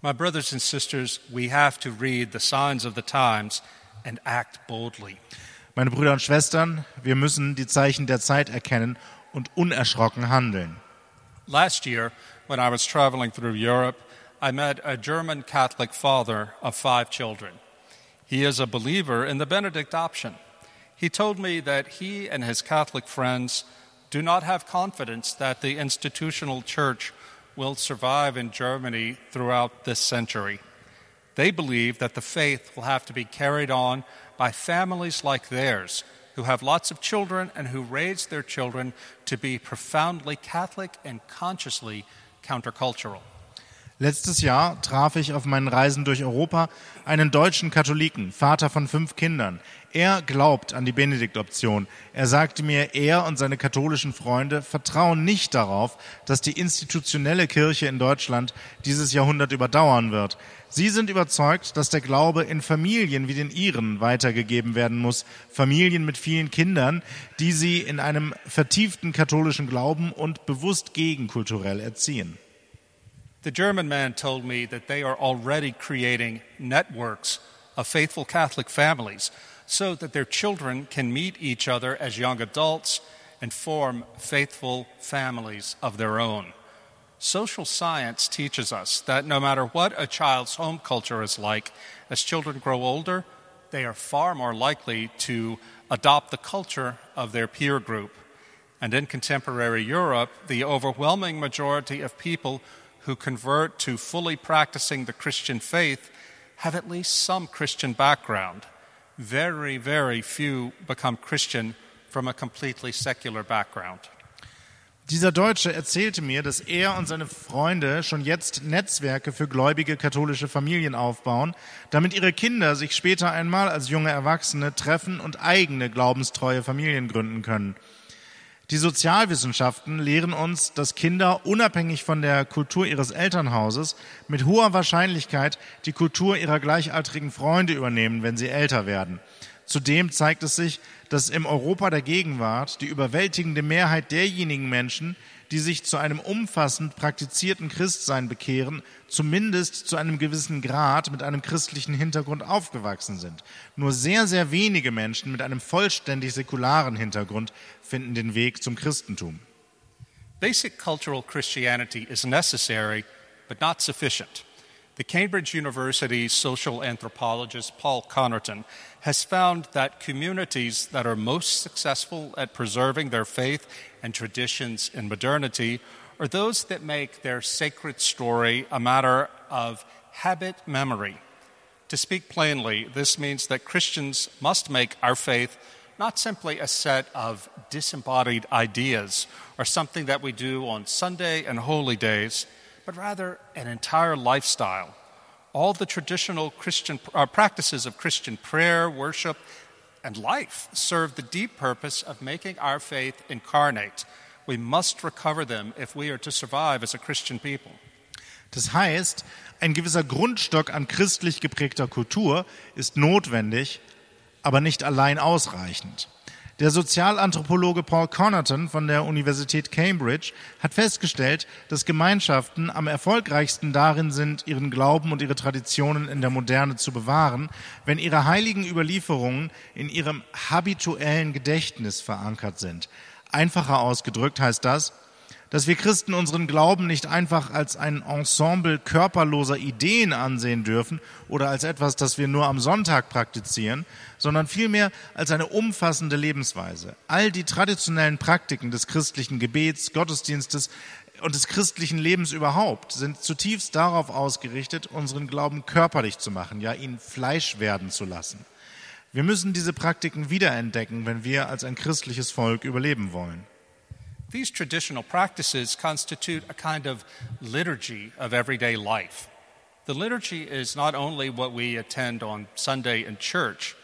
My brothers and sisters, we have to read the signs of the times and act boldly. Meine Brüder und Schwestern, wir müssen die Zeichen der Zeit erkennen und unerschrocken handeln. Last year, when I was traveling through Europe, I met a German Catholic father of five children. He is a believer in the Benedict option. He told me that he and his Catholic friends do not have confidence that the institutional church will survive in Germany throughout this century. They believe that the faith will have to be carried on by families like theirs who have lots of children and who raise their children to be profoundly Catholic and consciously countercultural. Letztes Jahr traf ich auf meinen Reisen durch Europa einen deutschen Katholiken, Vater von fünf Kindern. Er glaubt an die Benediktoption. Er sagte mir, er und seine katholischen Freunde vertrauen nicht darauf, dass die institutionelle Kirche in Deutschland dieses Jahrhundert überdauern wird. Sie sind überzeugt, dass der Glaube in Familien wie den ihren weitergegeben werden muss. Familien mit vielen Kindern, die sie in einem vertieften katholischen Glauben und bewusst gegenkulturell erziehen. The German man told me that they are already creating networks of faithful Catholic families so that their children can meet each other as young adults and form faithful families of their own. Social science teaches us that no matter what a child's home culture is like, as children grow older, they are far more likely to adopt the culture of their peer group. And in contemporary Europe, the overwhelming majority of people who convert to fully practicing the Christian faith have at least some Christian background. Very, very few become Christian from a completely secular background. Dieser Deutsche erzählte mir, dass er und seine Freunde schon jetzt Netzwerke für gläubige katholische Familien aufbauen, damit ihre Kinder sich später einmal als junge Erwachsene treffen und eigene glaubenstreue Familien gründen können. Die Sozialwissenschaften lehren uns, dass Kinder unabhängig von der Kultur ihres Elternhauses mit hoher Wahrscheinlichkeit die Kultur ihrer gleichaltrigen Freunde übernehmen, wenn sie älter werden. Zudem zeigt es sich, dass im Europa der Gegenwart die überwältigende Mehrheit derjenigen Menschen, die sich zu einem umfassend praktizierten Christsein bekehren, zumindest zu einem gewissen Grad mit einem christlichen Hintergrund aufgewachsen sind. Nur sehr, sehr wenige Menschen mit einem vollständig säkularen Hintergrund finden den Weg zum Christentum. Basic cultural Christianity is necessary, but not sufficient. The Cambridge University social anthropologist Paul Connerton has found that communities that are most successful at preserving their faith and traditions in modernity are those that make their sacred story a matter of habit memory. To speak plainly, this means that Christians must make our faith not simply a set of disembodied ideas or something that we do on Sunday and holy days, but rather an entire lifestyle. All the traditional Christian uh, practices of Christian prayer, worship, and life serve the deep purpose of making our faith incarnate. We must recover them if we are to survive as a Christian people. Das heißt, ein gewisser Grundstock an christlich geprägter Kultur ist notwendig, aber nicht allein ausreichend. Der Sozialanthropologe Paul Connaughton von der Universität Cambridge hat festgestellt, dass Gemeinschaften am erfolgreichsten darin sind, ihren Glauben und ihre Traditionen in der Moderne zu bewahren, wenn ihre heiligen Überlieferungen in ihrem habituellen Gedächtnis verankert sind. Einfacher ausgedrückt heißt das, dass wir Christen unseren Glauben nicht einfach als ein Ensemble körperloser Ideen ansehen dürfen oder als etwas, das wir nur am Sonntag praktizieren, sondern vielmehr als eine umfassende Lebensweise. All die traditionellen Praktiken des christlichen Gebets, Gottesdienstes und des christlichen Lebens überhaupt sind zutiefst darauf ausgerichtet, unseren Glauben körperlich zu machen, ja ihn Fleisch werden zu lassen. Wir müssen diese Praktiken wiederentdecken, wenn wir als ein christliches Volk überleben wollen. These traditional practices constitute a kind of liturgy of everyday life. The liturgy is not only what we attend on Sunday in church.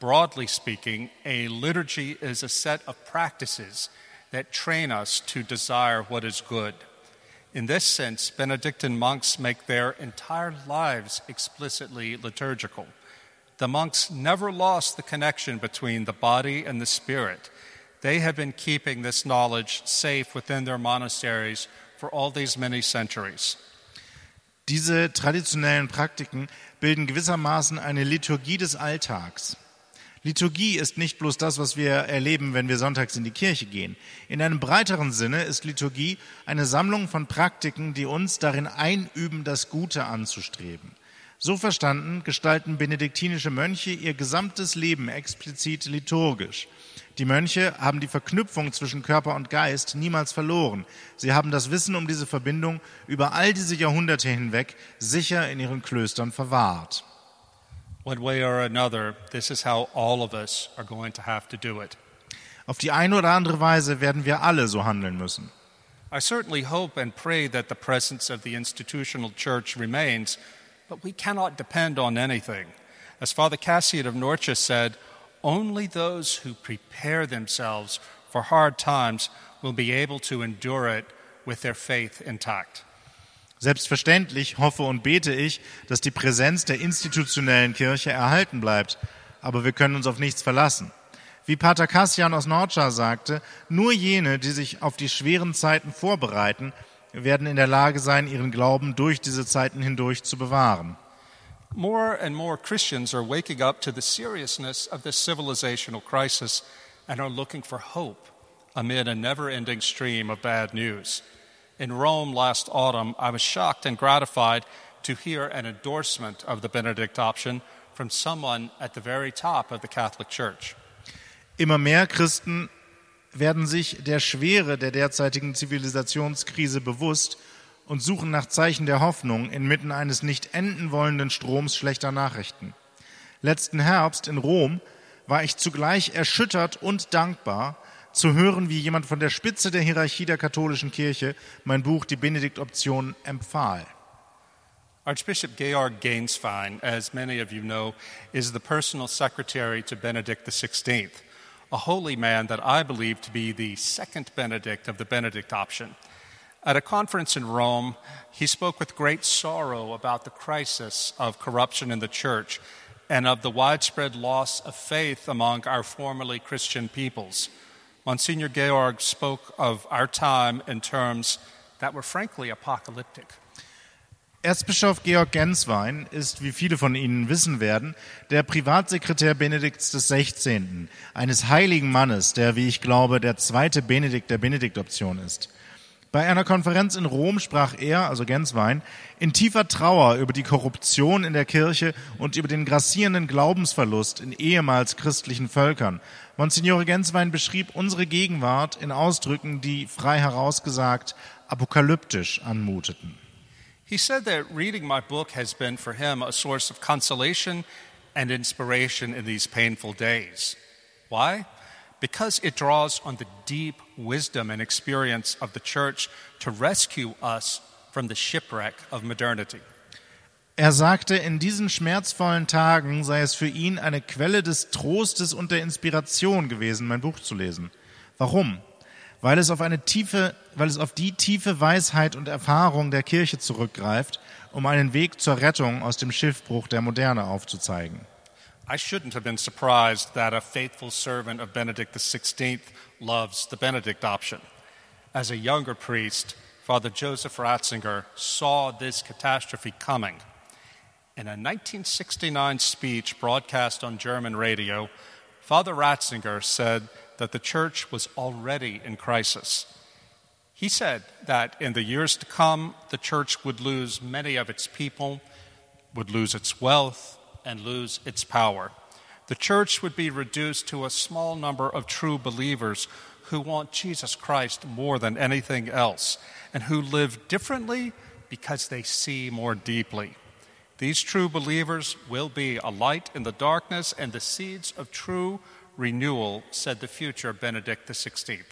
Broadly speaking, a liturgy is a set of practices that train us to desire what is good. In this sense, Benedictine monks make their entire lives explicitly liturgical. The monks never lost the connection between the body and the spirit they have been keeping this knowledge safe within their monasteries for all these many centuries. Diese traditionellen Praktiken bilden gewissermaßen eine Liturgie des Alltags. Liturgie ist nicht bloß das, was wir erleben, wenn wir sonntags in die Kirche gehen. In einem breiteren Sinne ist Liturgie eine Sammlung von Praktiken, die uns darin einüben, das Gute anzustreben. So verstanden gestalten benediktinische Mönche ihr gesamtes Leben explizit liturgisch. Die Mönche haben die Verknüpfung zwischen Körper und Geist niemals verloren. Sie haben das Wissen um diese Verbindung über all diese Jahrhunderte hinweg sicher in ihren Klöstern verwahrt. One way or another, this is how all of us are going to have to do it. Auf die eine oder andere Weise werden wir alle so handeln müssen. I certainly hope and pray that the presence of the institutional church remains, but we cannot depend on anything. As Father Cassian of Norcia said, Only those who prepare themselves for hard times will be able to endure it with their faith intact. Selbstverständlich hoffe und bete ich, dass die Präsenz der institutionellen Kirche erhalten bleibt, aber wir können uns auf nichts verlassen. Wie Pater Kassian aus Nordscha sagte, nur jene, die sich auf die schweren Zeiten vorbereiten, werden in der Lage sein, ihren Glauben durch diese Zeiten hindurch zu bewahren. More and more Christians are waking up to the seriousness of this civilizational crisis and are looking for hope amid a never ending stream of bad news. In Rome last autumn, I was shocked and gratified to hear an endorsement of the Benedict option from someone at the very top of the Catholic Church. Immer mehr Christen werden sich der Schwere der derzeitigen Zivilisationskrise bewusst und suchen nach Zeichen der Hoffnung inmitten eines nicht enden wollenden Stroms schlechter Nachrichten. Letzten Herbst in Rom war ich zugleich erschüttert und dankbar, zu hören, wie jemand von der Spitze der Hierarchie der katholischen Kirche mein Buch Die Benediktoption empfahl. Archbishop Georg Gainsfein, as many of you know, is the personal secretary to Benedict XVI, a holy man that I believe to be the second Benedict of the Benedict option. At a conference in Rome, he spoke with great sorrow about the crisis of corruption in the church and of the widespread loss of faith among our formerly Christian peoples. Monsignor Georg spoke of our time in terms that were frankly apocalyptic. Erzbischof Georg Genswein ist, wie viele von Ihnen wissen werden, der Privatsekretär Benedikts 16., eines heiligen Mannes, der, wie ich glaube, der zweite Benedikt der Benediktoption ist. Bei einer Konferenz in Rom sprach er, also Genswein, in tiefer Trauer über die Korruption in der Kirche und über den grassierenden Glaubensverlust in ehemals christlichen Völkern. Monsignore Genswein beschrieb unsere Gegenwart in Ausdrücken, die frei herausgesagt apokalyptisch anmuteten. He said that reading my book has been for him a source of consolation and inspiration in these painful days. Why? Because it draws on the deep wisdom and experience of the church to rescue us from the shipwreck of modernity. Er sagte, in diesen schmerzvollen Tagen sei es für ihn eine Quelle des Trostes und der Inspiration gewesen, mein Buch zu lesen. Warum? Weil es auf eine tiefe, weil es auf die tiefe Weisheit und Erfahrung der Kirche zurückgreift, um einen Weg zur Rettung aus dem Schiffbruch der Moderne aufzuzeigen. I shouldn't have been surprised that a faithful servant of Benedict XVI loves the Benedict option. As a younger priest, Father Joseph Ratzinger saw this catastrophe coming. In a 1969 speech broadcast on German radio, Father Ratzinger said that the church was already in crisis. He said that in the years to come, the church would lose many of its people, would lose its wealth, and lose its power. The church would be reduced to a small number of true believers who want Jesus Christ more than anything else and who live differently because they see more deeply. These true believers will be a light in the darkness and the seeds of true renewal, said the future Benedict XVI.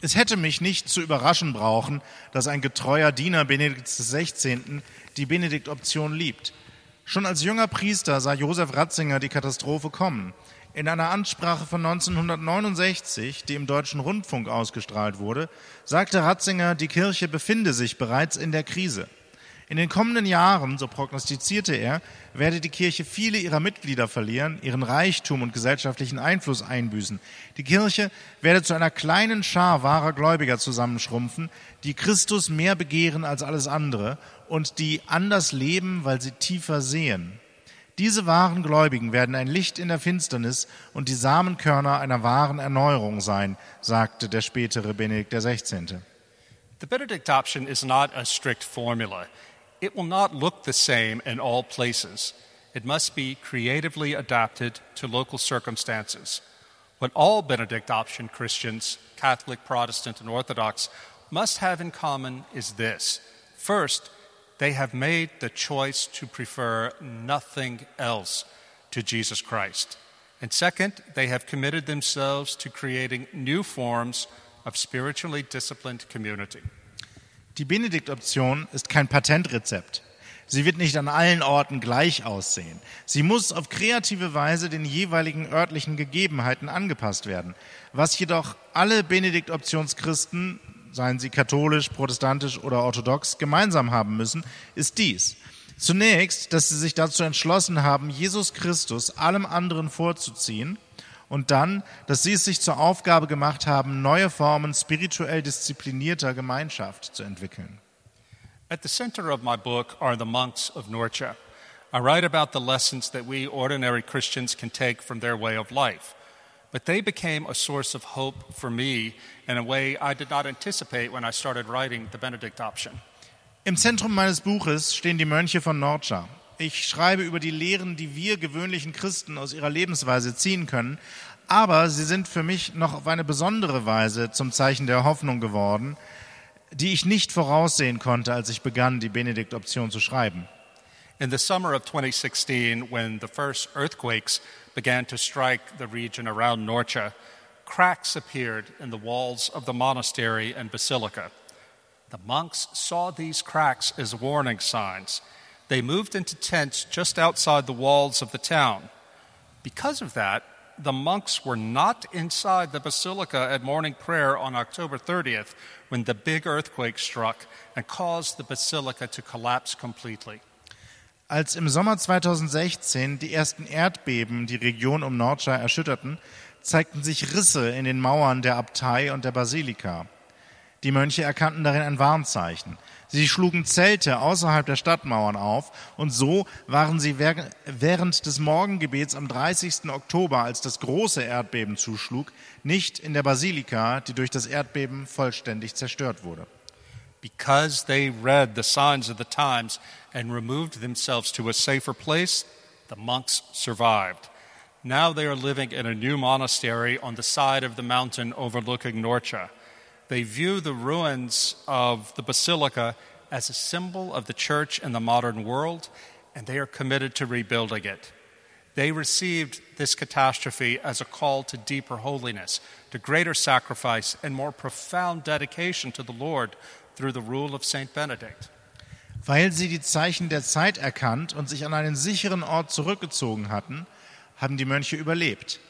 Es hätte mich nicht zu überraschen brauchen, dass ein getreuer Diener Benedikts XVI. die Benediktoption liebt. Schon als junger Priester sah Josef Ratzinger die Katastrophe kommen. In einer Ansprache von 1969, die im Deutschen Rundfunk ausgestrahlt wurde, sagte Ratzinger, die Kirche befinde sich bereits in der Krise. In den kommenden Jahren, so prognostizierte er, werde die Kirche viele ihrer Mitglieder verlieren, ihren Reichtum und gesellschaftlichen Einfluss einbüßen. Die Kirche werde zu einer kleinen Schar wahrer Gläubiger zusammenschrumpfen, die Christus mehr begehren als alles andere und die anders leben, weil sie tiefer sehen. Diese wahren Gläubigen werden ein Licht in der Finsternis und die Samenkörner einer wahren Erneuerung sein, sagte der spätere Benedikt XVI. The Benedict option is not a strict formula. It will not look the same in all places. It must be creatively adapted to local circumstances. What all Benedict option Christians, Catholic, Protestant, and Orthodox, must have in common is this. First, they have made the choice to prefer nothing else to Jesus Christ. And second, they have committed themselves to creating new forms of spiritually disciplined community. Die Benediktoption ist kein Patentrezept. Sie wird nicht an allen Orten gleich aussehen. Sie muss auf kreative Weise den jeweiligen örtlichen Gegebenheiten angepasst werden. Was jedoch alle Benediktoptionschristen, seien sie katholisch, protestantisch oder orthodox, gemeinsam haben müssen, ist dies. Zunächst, dass sie sich dazu entschlossen haben, Jesus Christus allem anderen vorzuziehen und dann, dass sie es sich zur Aufgabe gemacht haben, neue Formen spirituell disziplinierter Gemeinschaft zu entwickeln. At the center of my book are the monks of Norcia. I write about the lessons that we ordinary Christians can take from their way of life. But they became a source of hope for me in a way I did not anticipate when I started writing the Benedict option. Im Zentrum meines Buches stehen die Mönche von Norcia. Ich schreibe über die Lehren, die wir gewöhnlichen Christen aus ihrer Lebensweise ziehen können, aber sie sind für mich noch auf eine besondere Weise zum Zeichen der Hoffnung geworden, die ich nicht voraussehen konnte, als ich begann, die Benedikt-Option zu schreiben. In the summer of 2016, when the first earthquakes began to strike the region around Norcia, cracks appeared in the walls of the monastery and basilica. The monks saw these cracks as warning signs they moved into tents just outside the walls of the town. Because of that, the monks were not inside the basilica at morning prayer on October 30th when the big earthquake struck and caused the basilica to collapse completely. Als im Sommer 2016 die ersten Erdbeben die Region um Nordschei erschütterten, zeigten sich Risse in den Mauern der Abtei und der Basilika. Die Mönche erkannten darin ein Warnzeichen. Sie schlugen Zelte außerhalb der Stadtmauern auf und so waren sie während des Morgengebets am 30. Oktober, als das große Erdbeben zuschlug, nicht in der Basilika, die durch das Erdbeben vollständig zerstört wurde. Because they read the signs of the times and removed themselves to a safer place, the monks survived. Now they are living in a new monastery on the side of the mountain overlooking Norcia. They view the ruins of the basilica as a symbol of the church in the modern world, and they are committed to rebuilding it. They received this catastrophe as a call to deeper holiness, to greater sacrifice, and more profound dedication to the Lord through the rule of Saint Benedict. Weil sie die Zeichen der Zeit erkannt und sich an einen sicheren Ort zurückgezogen hatten, haben die Mönche überlebt.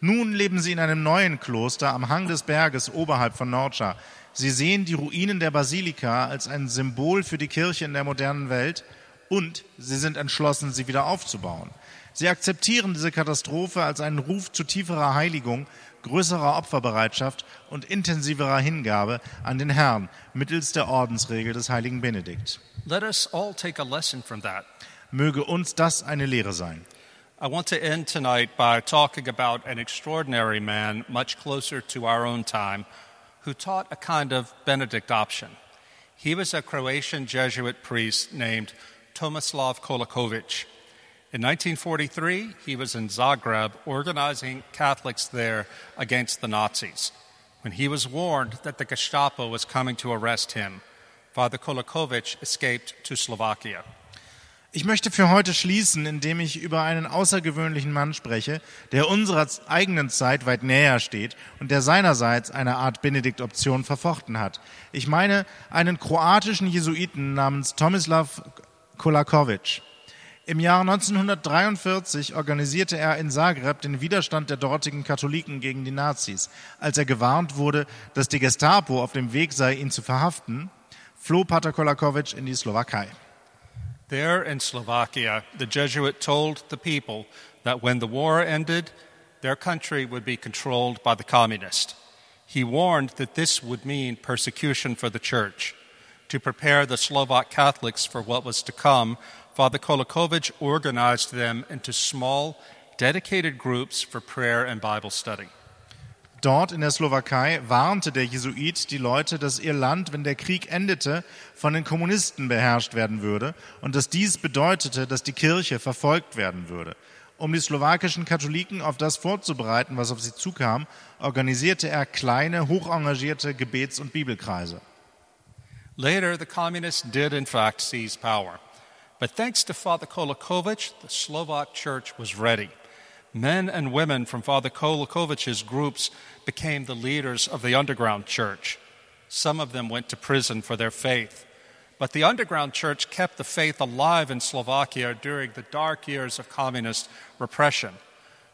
Nun leben sie in einem neuen Kloster am Hang des Berges oberhalb von Norcia. Sie sehen die Ruinen der Basilika als ein Symbol für die Kirche in der modernen Welt und sie sind entschlossen, sie wieder aufzubauen. Sie akzeptieren diese Katastrophe als einen Ruf zu tieferer Heiligung, größerer Opferbereitschaft und intensiverer Hingabe an den Herrn mittels der Ordensregel des heiligen Benedikt. Möge uns das eine Lehre sein. I want to end tonight by talking about an extraordinary man much closer to our own time who taught a kind of Benedict option. He was a Croatian Jesuit priest named Tomislav Kolakovic. In 1943, he was in Zagreb organizing Catholics there against the Nazis. When he was warned that the Gestapo was coming to arrest him, Father Kolakovic escaped to Slovakia. Ich möchte für heute schließen, indem ich über einen außergewöhnlichen Mann spreche, der unserer eigenen Zeit weit näher steht und der seinerseits eine Art Benediktoption verfochten hat. Ich meine einen kroatischen Jesuiten namens Tomislav Kolakovic. Im Jahr 1943 organisierte er in Zagreb den Widerstand der dortigen Katholiken gegen die Nazis. Als er gewarnt wurde, dass die Gestapo auf dem Weg sei, ihn zu verhaften, floh Pater Kolakovic in die Slowakei. There in Slovakia, the Jesuit told the people that when the war ended, their country would be controlled by the communists. He warned that this would mean persecution for the church. To prepare the Slovak Catholics for what was to come, Father Kolakovic organized them into small, dedicated groups for prayer and Bible study. Dort in der Slowakei warnte der Jesuit die Leute, dass ihr Land, wenn der Krieg endete, von den Kommunisten beherrscht werden würde und dass dies bedeutete, dass die Kirche verfolgt werden würde. Um die slowakischen Katholiken auf das vorzubereiten, was auf sie zukam, organisierte er kleine, hochengagierte Gebets- und Bibelkreise. Later, the communists did in fact seize power. But thanks to Father Kolakovic, the Slovak church was ready. Men and women from Father Kolakovic's groups became the leaders of the underground church. Some of them went to prison for their faith. But the underground church kept the faith alive in Slovakia during the dark years of communist repression.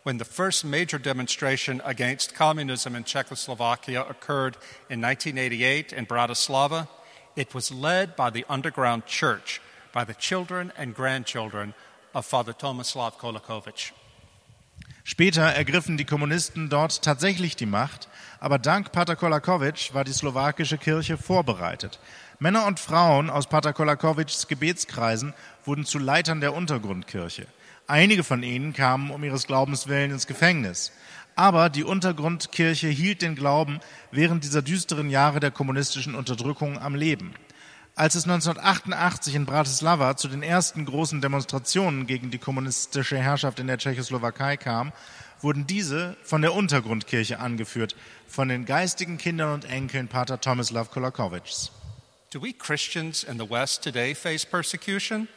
When the first major demonstration against communism in Czechoslovakia occurred in 1988 in Bratislava, it was led by the underground church, by the children and grandchildren of Father Tomislav Kolakovic. Später ergriffen die Kommunisten dort tatsächlich die Macht, aber dank Pater Kolakovic war die slowakische Kirche vorbereitet. Männer und Frauen aus Pater Kolakovics Gebetskreisen wurden zu Leitern der Untergrundkirche. Einige von ihnen kamen um ihres Glaubens willen ins Gefängnis. Aber die Untergrundkirche hielt den Glauben während dieser düsteren Jahre der kommunistischen Unterdrückung am Leben. Als es 1988 in Bratislava zu den ersten großen Demonstrationen gegen die kommunistische Herrschaft in der Tschechoslowakei kam, wurden diese von der Untergrundkirche angeführt, von den geistigen Kindern und Enkeln Pater Tomislav Kolakovics. Do we Christians in the West today face persecution?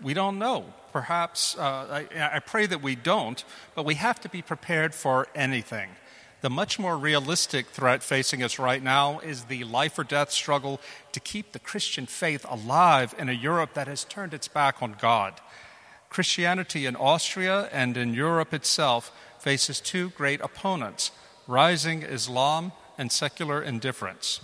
We don't know. Perhaps, uh, I, I pray that we don't, but we have to be prepared for anything. The much more realistic threat facing us right now is the life or death struggle to keep the Christian faith alive in a Europe that has turned its back on God. Christianity in Austria and in Europe itself faces two great opponents rising Islam and secular indifference.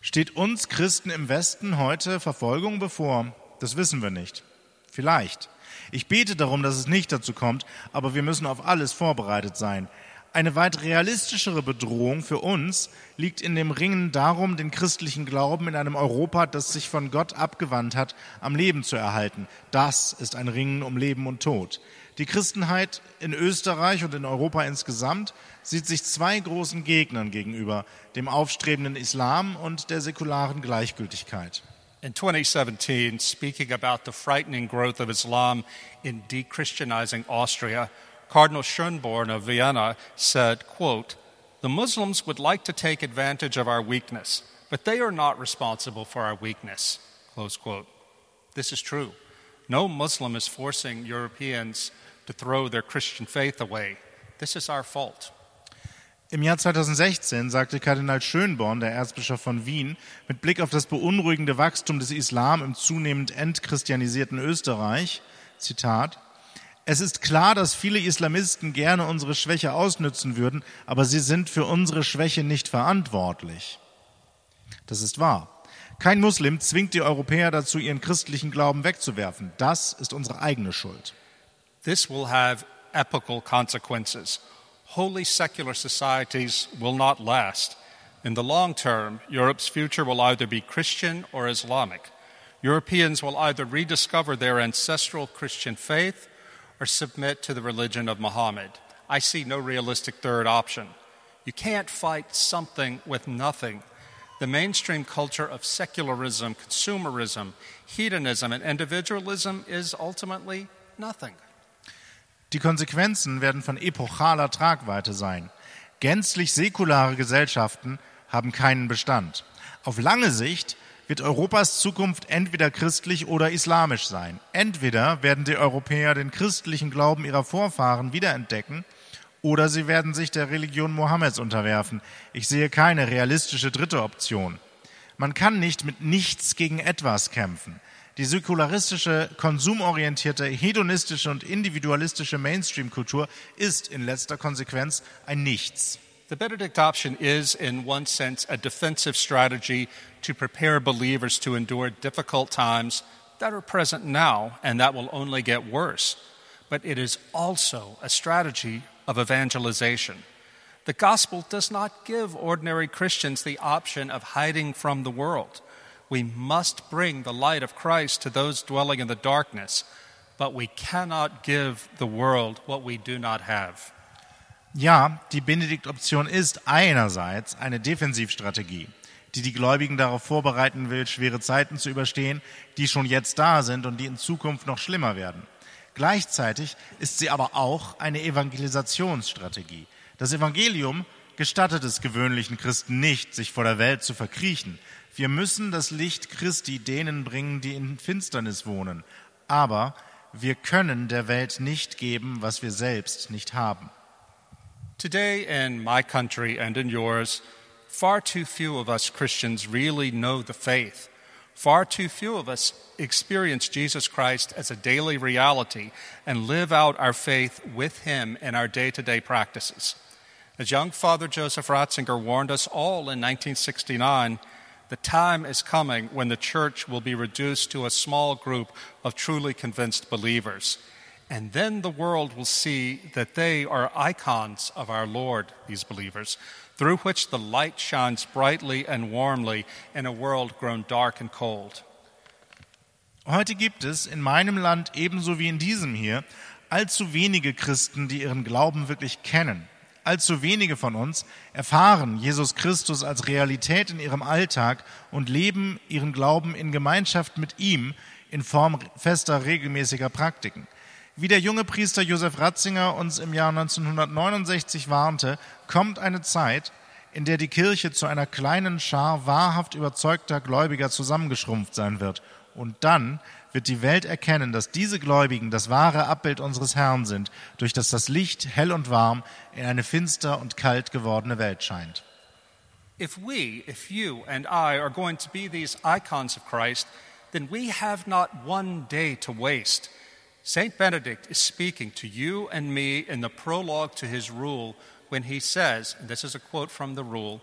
Steht uns Christen im Westen heute Verfolgung bevor? Das wissen wir nicht. Vielleicht. Ich bete darum, dass es nicht dazu kommt, aber wir müssen auf alles vorbereitet sein. Eine weit realistischere Bedrohung für uns liegt in dem Ringen darum, den christlichen Glauben in einem Europa, das sich von Gott abgewandt hat, am Leben zu erhalten. Das ist ein Ringen um Leben und Tod. Die Christenheit in Österreich und in Europa insgesamt sieht sich zwei großen Gegnern gegenüber, dem aufstrebenden Islam und der säkularen Gleichgültigkeit. In 2017, speaking about the frightening growth of Islam in dechristianizing Austria, Cardinal Schönborn of Vienna said, quote, The Muslims would like to take advantage of our weakness, but they are not responsible for our weakness. Close quote. This is true. No Muslim is forcing Europeans to throw their Christian faith away. This is our fault. Im Jahr 2016 sagte Kardinal Schönborn, der Erzbischof von Wien, mit Blick auf das beunruhigende Wachstum des Islam im zunehmend entchristianisierten Österreich, Zitat, es ist klar, dass viele Islamisten gerne unsere Schwäche ausnützen würden, aber sie sind für unsere Schwäche nicht verantwortlich. Das ist wahr. Kein Muslim zwingt die Europäer dazu, ihren christlichen Glauben wegzuwerfen. Das ist unsere eigene Schuld. This will have epical consequences. Holy secular societies will not last. In the long term, Europe's future will either be Christian or Islamic. Europeans will either rediscover their ancestral Christian faith or submit to the religion of Muhammad. I see no realistic third option. You can't fight something with nothing. The mainstream culture of secularism, consumerism, hedonism, and individualism is ultimately nothing. Die Konsequenzen werden von epochaler Tragweite sein. Gänzlich säkulare Gesellschaften haben keinen Bestand. Auf lange Sicht wird Europas Zukunft entweder christlich oder islamisch sein. Entweder werden die Europäer den christlichen Glauben ihrer Vorfahren wiederentdecken, oder sie werden sich der Religion Mohammeds unterwerfen. Ich sehe keine realistische dritte Option. Man kann nicht mit nichts gegen etwas kämpfen. Die säkularistische, konsumorientierte, hedonistische und individualistische Mainstream-Kultur ist in letzter Konsequenz ein Nichts. The Benedict option is, in one sense, a defensive strategy to prepare believers to endure difficult times that are present now and that will only get worse. But it is also a strategy of evangelization. The gospel does not give ordinary Christians the option of hiding from the world. We must bring the light of Christ to those dwelling in the darkness, but we cannot give the world what we do not have. Ja, die Benedikt-Option ist einerseits eine Defensivstrategie, die die Gläubigen darauf vorbereiten will, schwere Zeiten zu überstehen, die schon jetzt da sind und die in Zukunft noch schlimmer werden. Gleichzeitig ist sie aber auch eine Evangelisationsstrategie. Das Evangelium gestattet es gewöhnlichen Christen nicht, sich vor der Welt zu verkriechen. Wir müssen das Licht Christi denen bringen, die in Finsternis wohnen. Aber wir können der Welt nicht geben, was wir selbst nicht haben. Today, in my country and in yours, far too few of us Christians really know the faith. Far too few of us experience Jesus Christ as a daily reality and live out our faith with Him in our day to day practices. As young Father Joseph Ratzinger warned us all in 1969, the time is coming when the church will be reduced to a small group of truly convinced believers. And then the world will see that they are icons of our Lord, these believers, through which the light shines brightly and warmly in a world grown dark and cold. Heute gibt es in meinem Land ebenso wie in diesem hier allzu wenige Christen, die ihren Glauben wirklich kennen. Allzu wenige von uns erfahren Jesus Christus als Realität in ihrem Alltag und leben ihren Glauben in Gemeinschaft mit ihm in Form fester, regelmäßiger Praktiken. Wie der junge Priester Josef Ratzinger uns im Jahr 1969 warnte, kommt eine Zeit, in der die Kirche zu einer kleinen Schar wahrhaft überzeugter Gläubiger zusammengeschrumpft sein wird. Und dann wird die Welt erkennen, dass diese Gläubigen das wahre Abbild unseres Herrn sind, durch das das Licht hell und warm in eine finster und kalt gewordene Welt scheint. If we, if you and I are going to be these icons of Christ, then we have not one day to waste. St. Benedict is speaking to you and me in the prologue to his rule when he says, and this is a quote from the rule,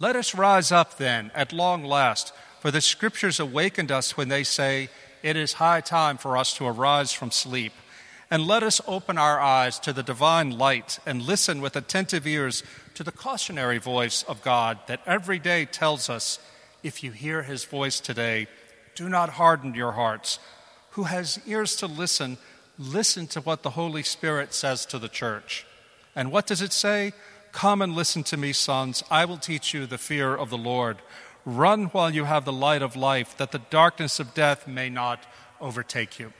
Let us rise up then at long last, for the scriptures awakened us when they say, It is high time for us to arise from sleep. And let us open our eyes to the divine light and listen with attentive ears to the cautionary voice of God that every day tells us, If you hear his voice today, do not harden your hearts who has ears to listen, listen to what the Holy Spirit says to the church. And what does it say? Come and listen to me, sons. I will teach you the fear of the Lord. Run while you have the light of life, that the darkness of death may not overtake you.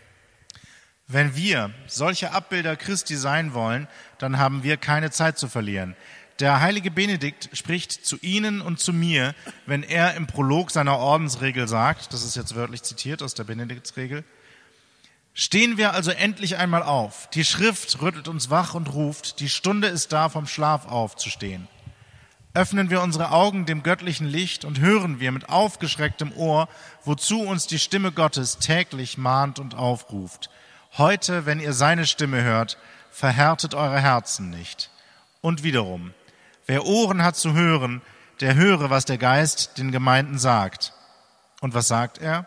Wenn wir solche Abbilder Christi sein wollen, dann haben wir keine Zeit zu verlieren. Der heilige Benedikt spricht zu Ihnen und zu mir, wenn er im Prolog seiner Ordensregel sagt, das ist jetzt wörtlich zitiert aus der Benediktsregel, Stehen wir also endlich einmal auf. Die Schrift rüttelt uns wach und ruft, die Stunde ist da, vom Schlaf aufzustehen. Öffnen wir unsere Augen dem göttlichen Licht und hören wir mit aufgeschrecktem Ohr, wozu uns die Stimme Gottes täglich mahnt und aufruft. Heute, wenn ihr seine Stimme hört, verhärtet eure Herzen nicht. Und wiederum, wer Ohren hat zu hören, der höre, was der Geist den Gemeinden sagt. Und was sagt er?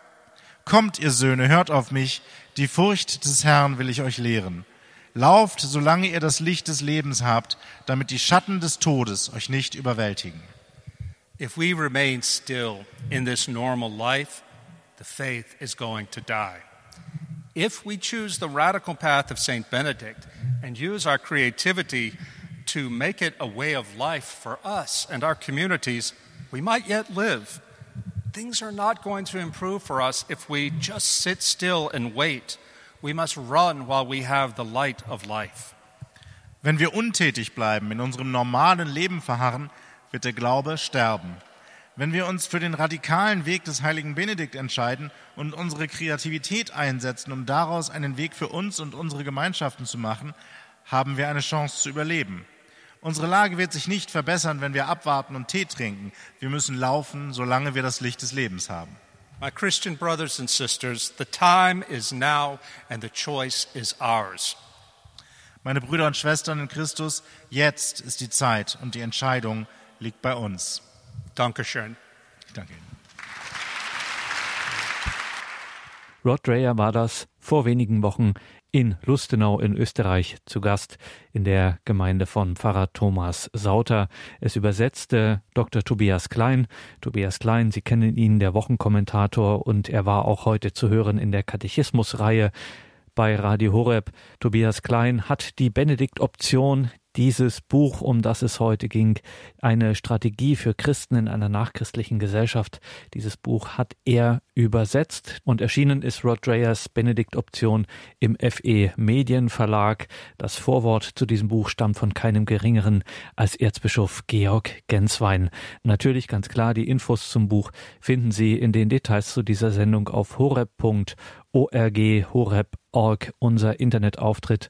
Kommt, ihr Söhne, hört auf mich, die Furcht des Herrn will ich euch lehren. Lauft, solange ihr das Licht des Lebens habt, damit die Schatten des Todes euch nicht überwältigen. If we remain still in this normal life, the faith is going to die. If we choose the radical path of St. Benedict and use our creativity to make it a way of life for us and our communities, we might yet live. Things are not going to improve for us if we just sit still and wait. We must run while we have the light of life. Wenn wir untätig bleiben, in unserem normalen Leben verharren, wird der Glaube sterben. Wenn wir uns für den radikalen Weg des heiligen Benedikt entscheiden und unsere Kreativität einsetzen, um daraus einen Weg für uns und unsere Gemeinschaften zu machen, haben wir eine Chance zu überleben. Unsere Lage wird sich nicht verbessern, wenn wir abwarten und Tee trinken. Wir müssen laufen, solange wir das Licht des Lebens haben. My Christian brothers and sisters, the time is now and the choice is ours. Meine Brüder und Schwestern in Christus, jetzt ist die Zeit und die Entscheidung liegt bei uns. Dankeschön. Ich danke Ihnen. Rod Dreyer war das vor wenigen Wochen in Lustenau in Österreich zu Gast in der Gemeinde von Pfarrer Thomas Sauter. Es übersetzte Dr. Tobias Klein. Tobias Klein, Sie kennen ihn, der Wochenkommentator, und er war auch heute zu hören in der Katechismusreihe bei Radio Horeb. Tobias Klein hat die Benedikt-Option, dieses Buch, um das es heute ging, eine Strategie für Christen in einer nachchristlichen Gesellschaft. Dieses Buch hat er übersetzt und erschienen ist Rod Dreyers Benedikt-Option im FE Medienverlag. Das Vorwort zu diesem Buch stammt von keinem geringeren als Erzbischof Georg Genswein. Natürlich ganz klar, die Infos zum Buch finden Sie in den Details zu dieser Sendung auf horeb.org, horeb.org, unser Internetauftritt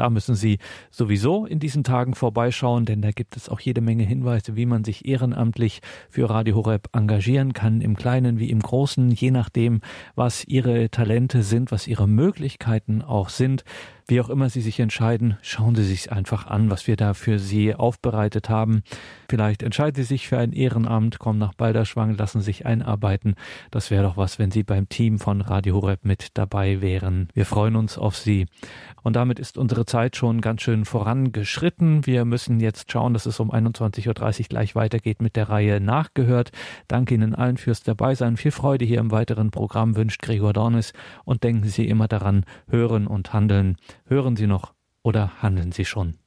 da müssen Sie sowieso in diesen Tagen vorbeischauen, denn da gibt es auch jede Menge Hinweise, wie man sich ehrenamtlich für Radio Horeb engagieren kann, im Kleinen wie im Großen, je nachdem, was Ihre Talente sind, was Ihre Möglichkeiten auch sind. Wie auch immer Sie sich entscheiden, schauen Sie sich einfach an, was wir da für Sie aufbereitet haben. Vielleicht entscheiden Sie sich für ein Ehrenamt, kommen nach Balderschwang, lassen sich einarbeiten. Das wäre doch was, wenn Sie beim Team von Radio Horeb mit dabei wären. Wir freuen uns auf Sie. Und damit ist unsere Zeit schon ganz schön vorangeschritten. Wir müssen jetzt schauen, dass es um 21.30 Uhr gleich weitergeht mit der Reihe Nachgehört. Danke Ihnen allen fürs Dabeisein. Viel Freude hier im weiteren Programm wünscht Gregor Dornis. Und denken Sie immer daran, hören und handeln. Hören Sie noch oder handeln Sie schon?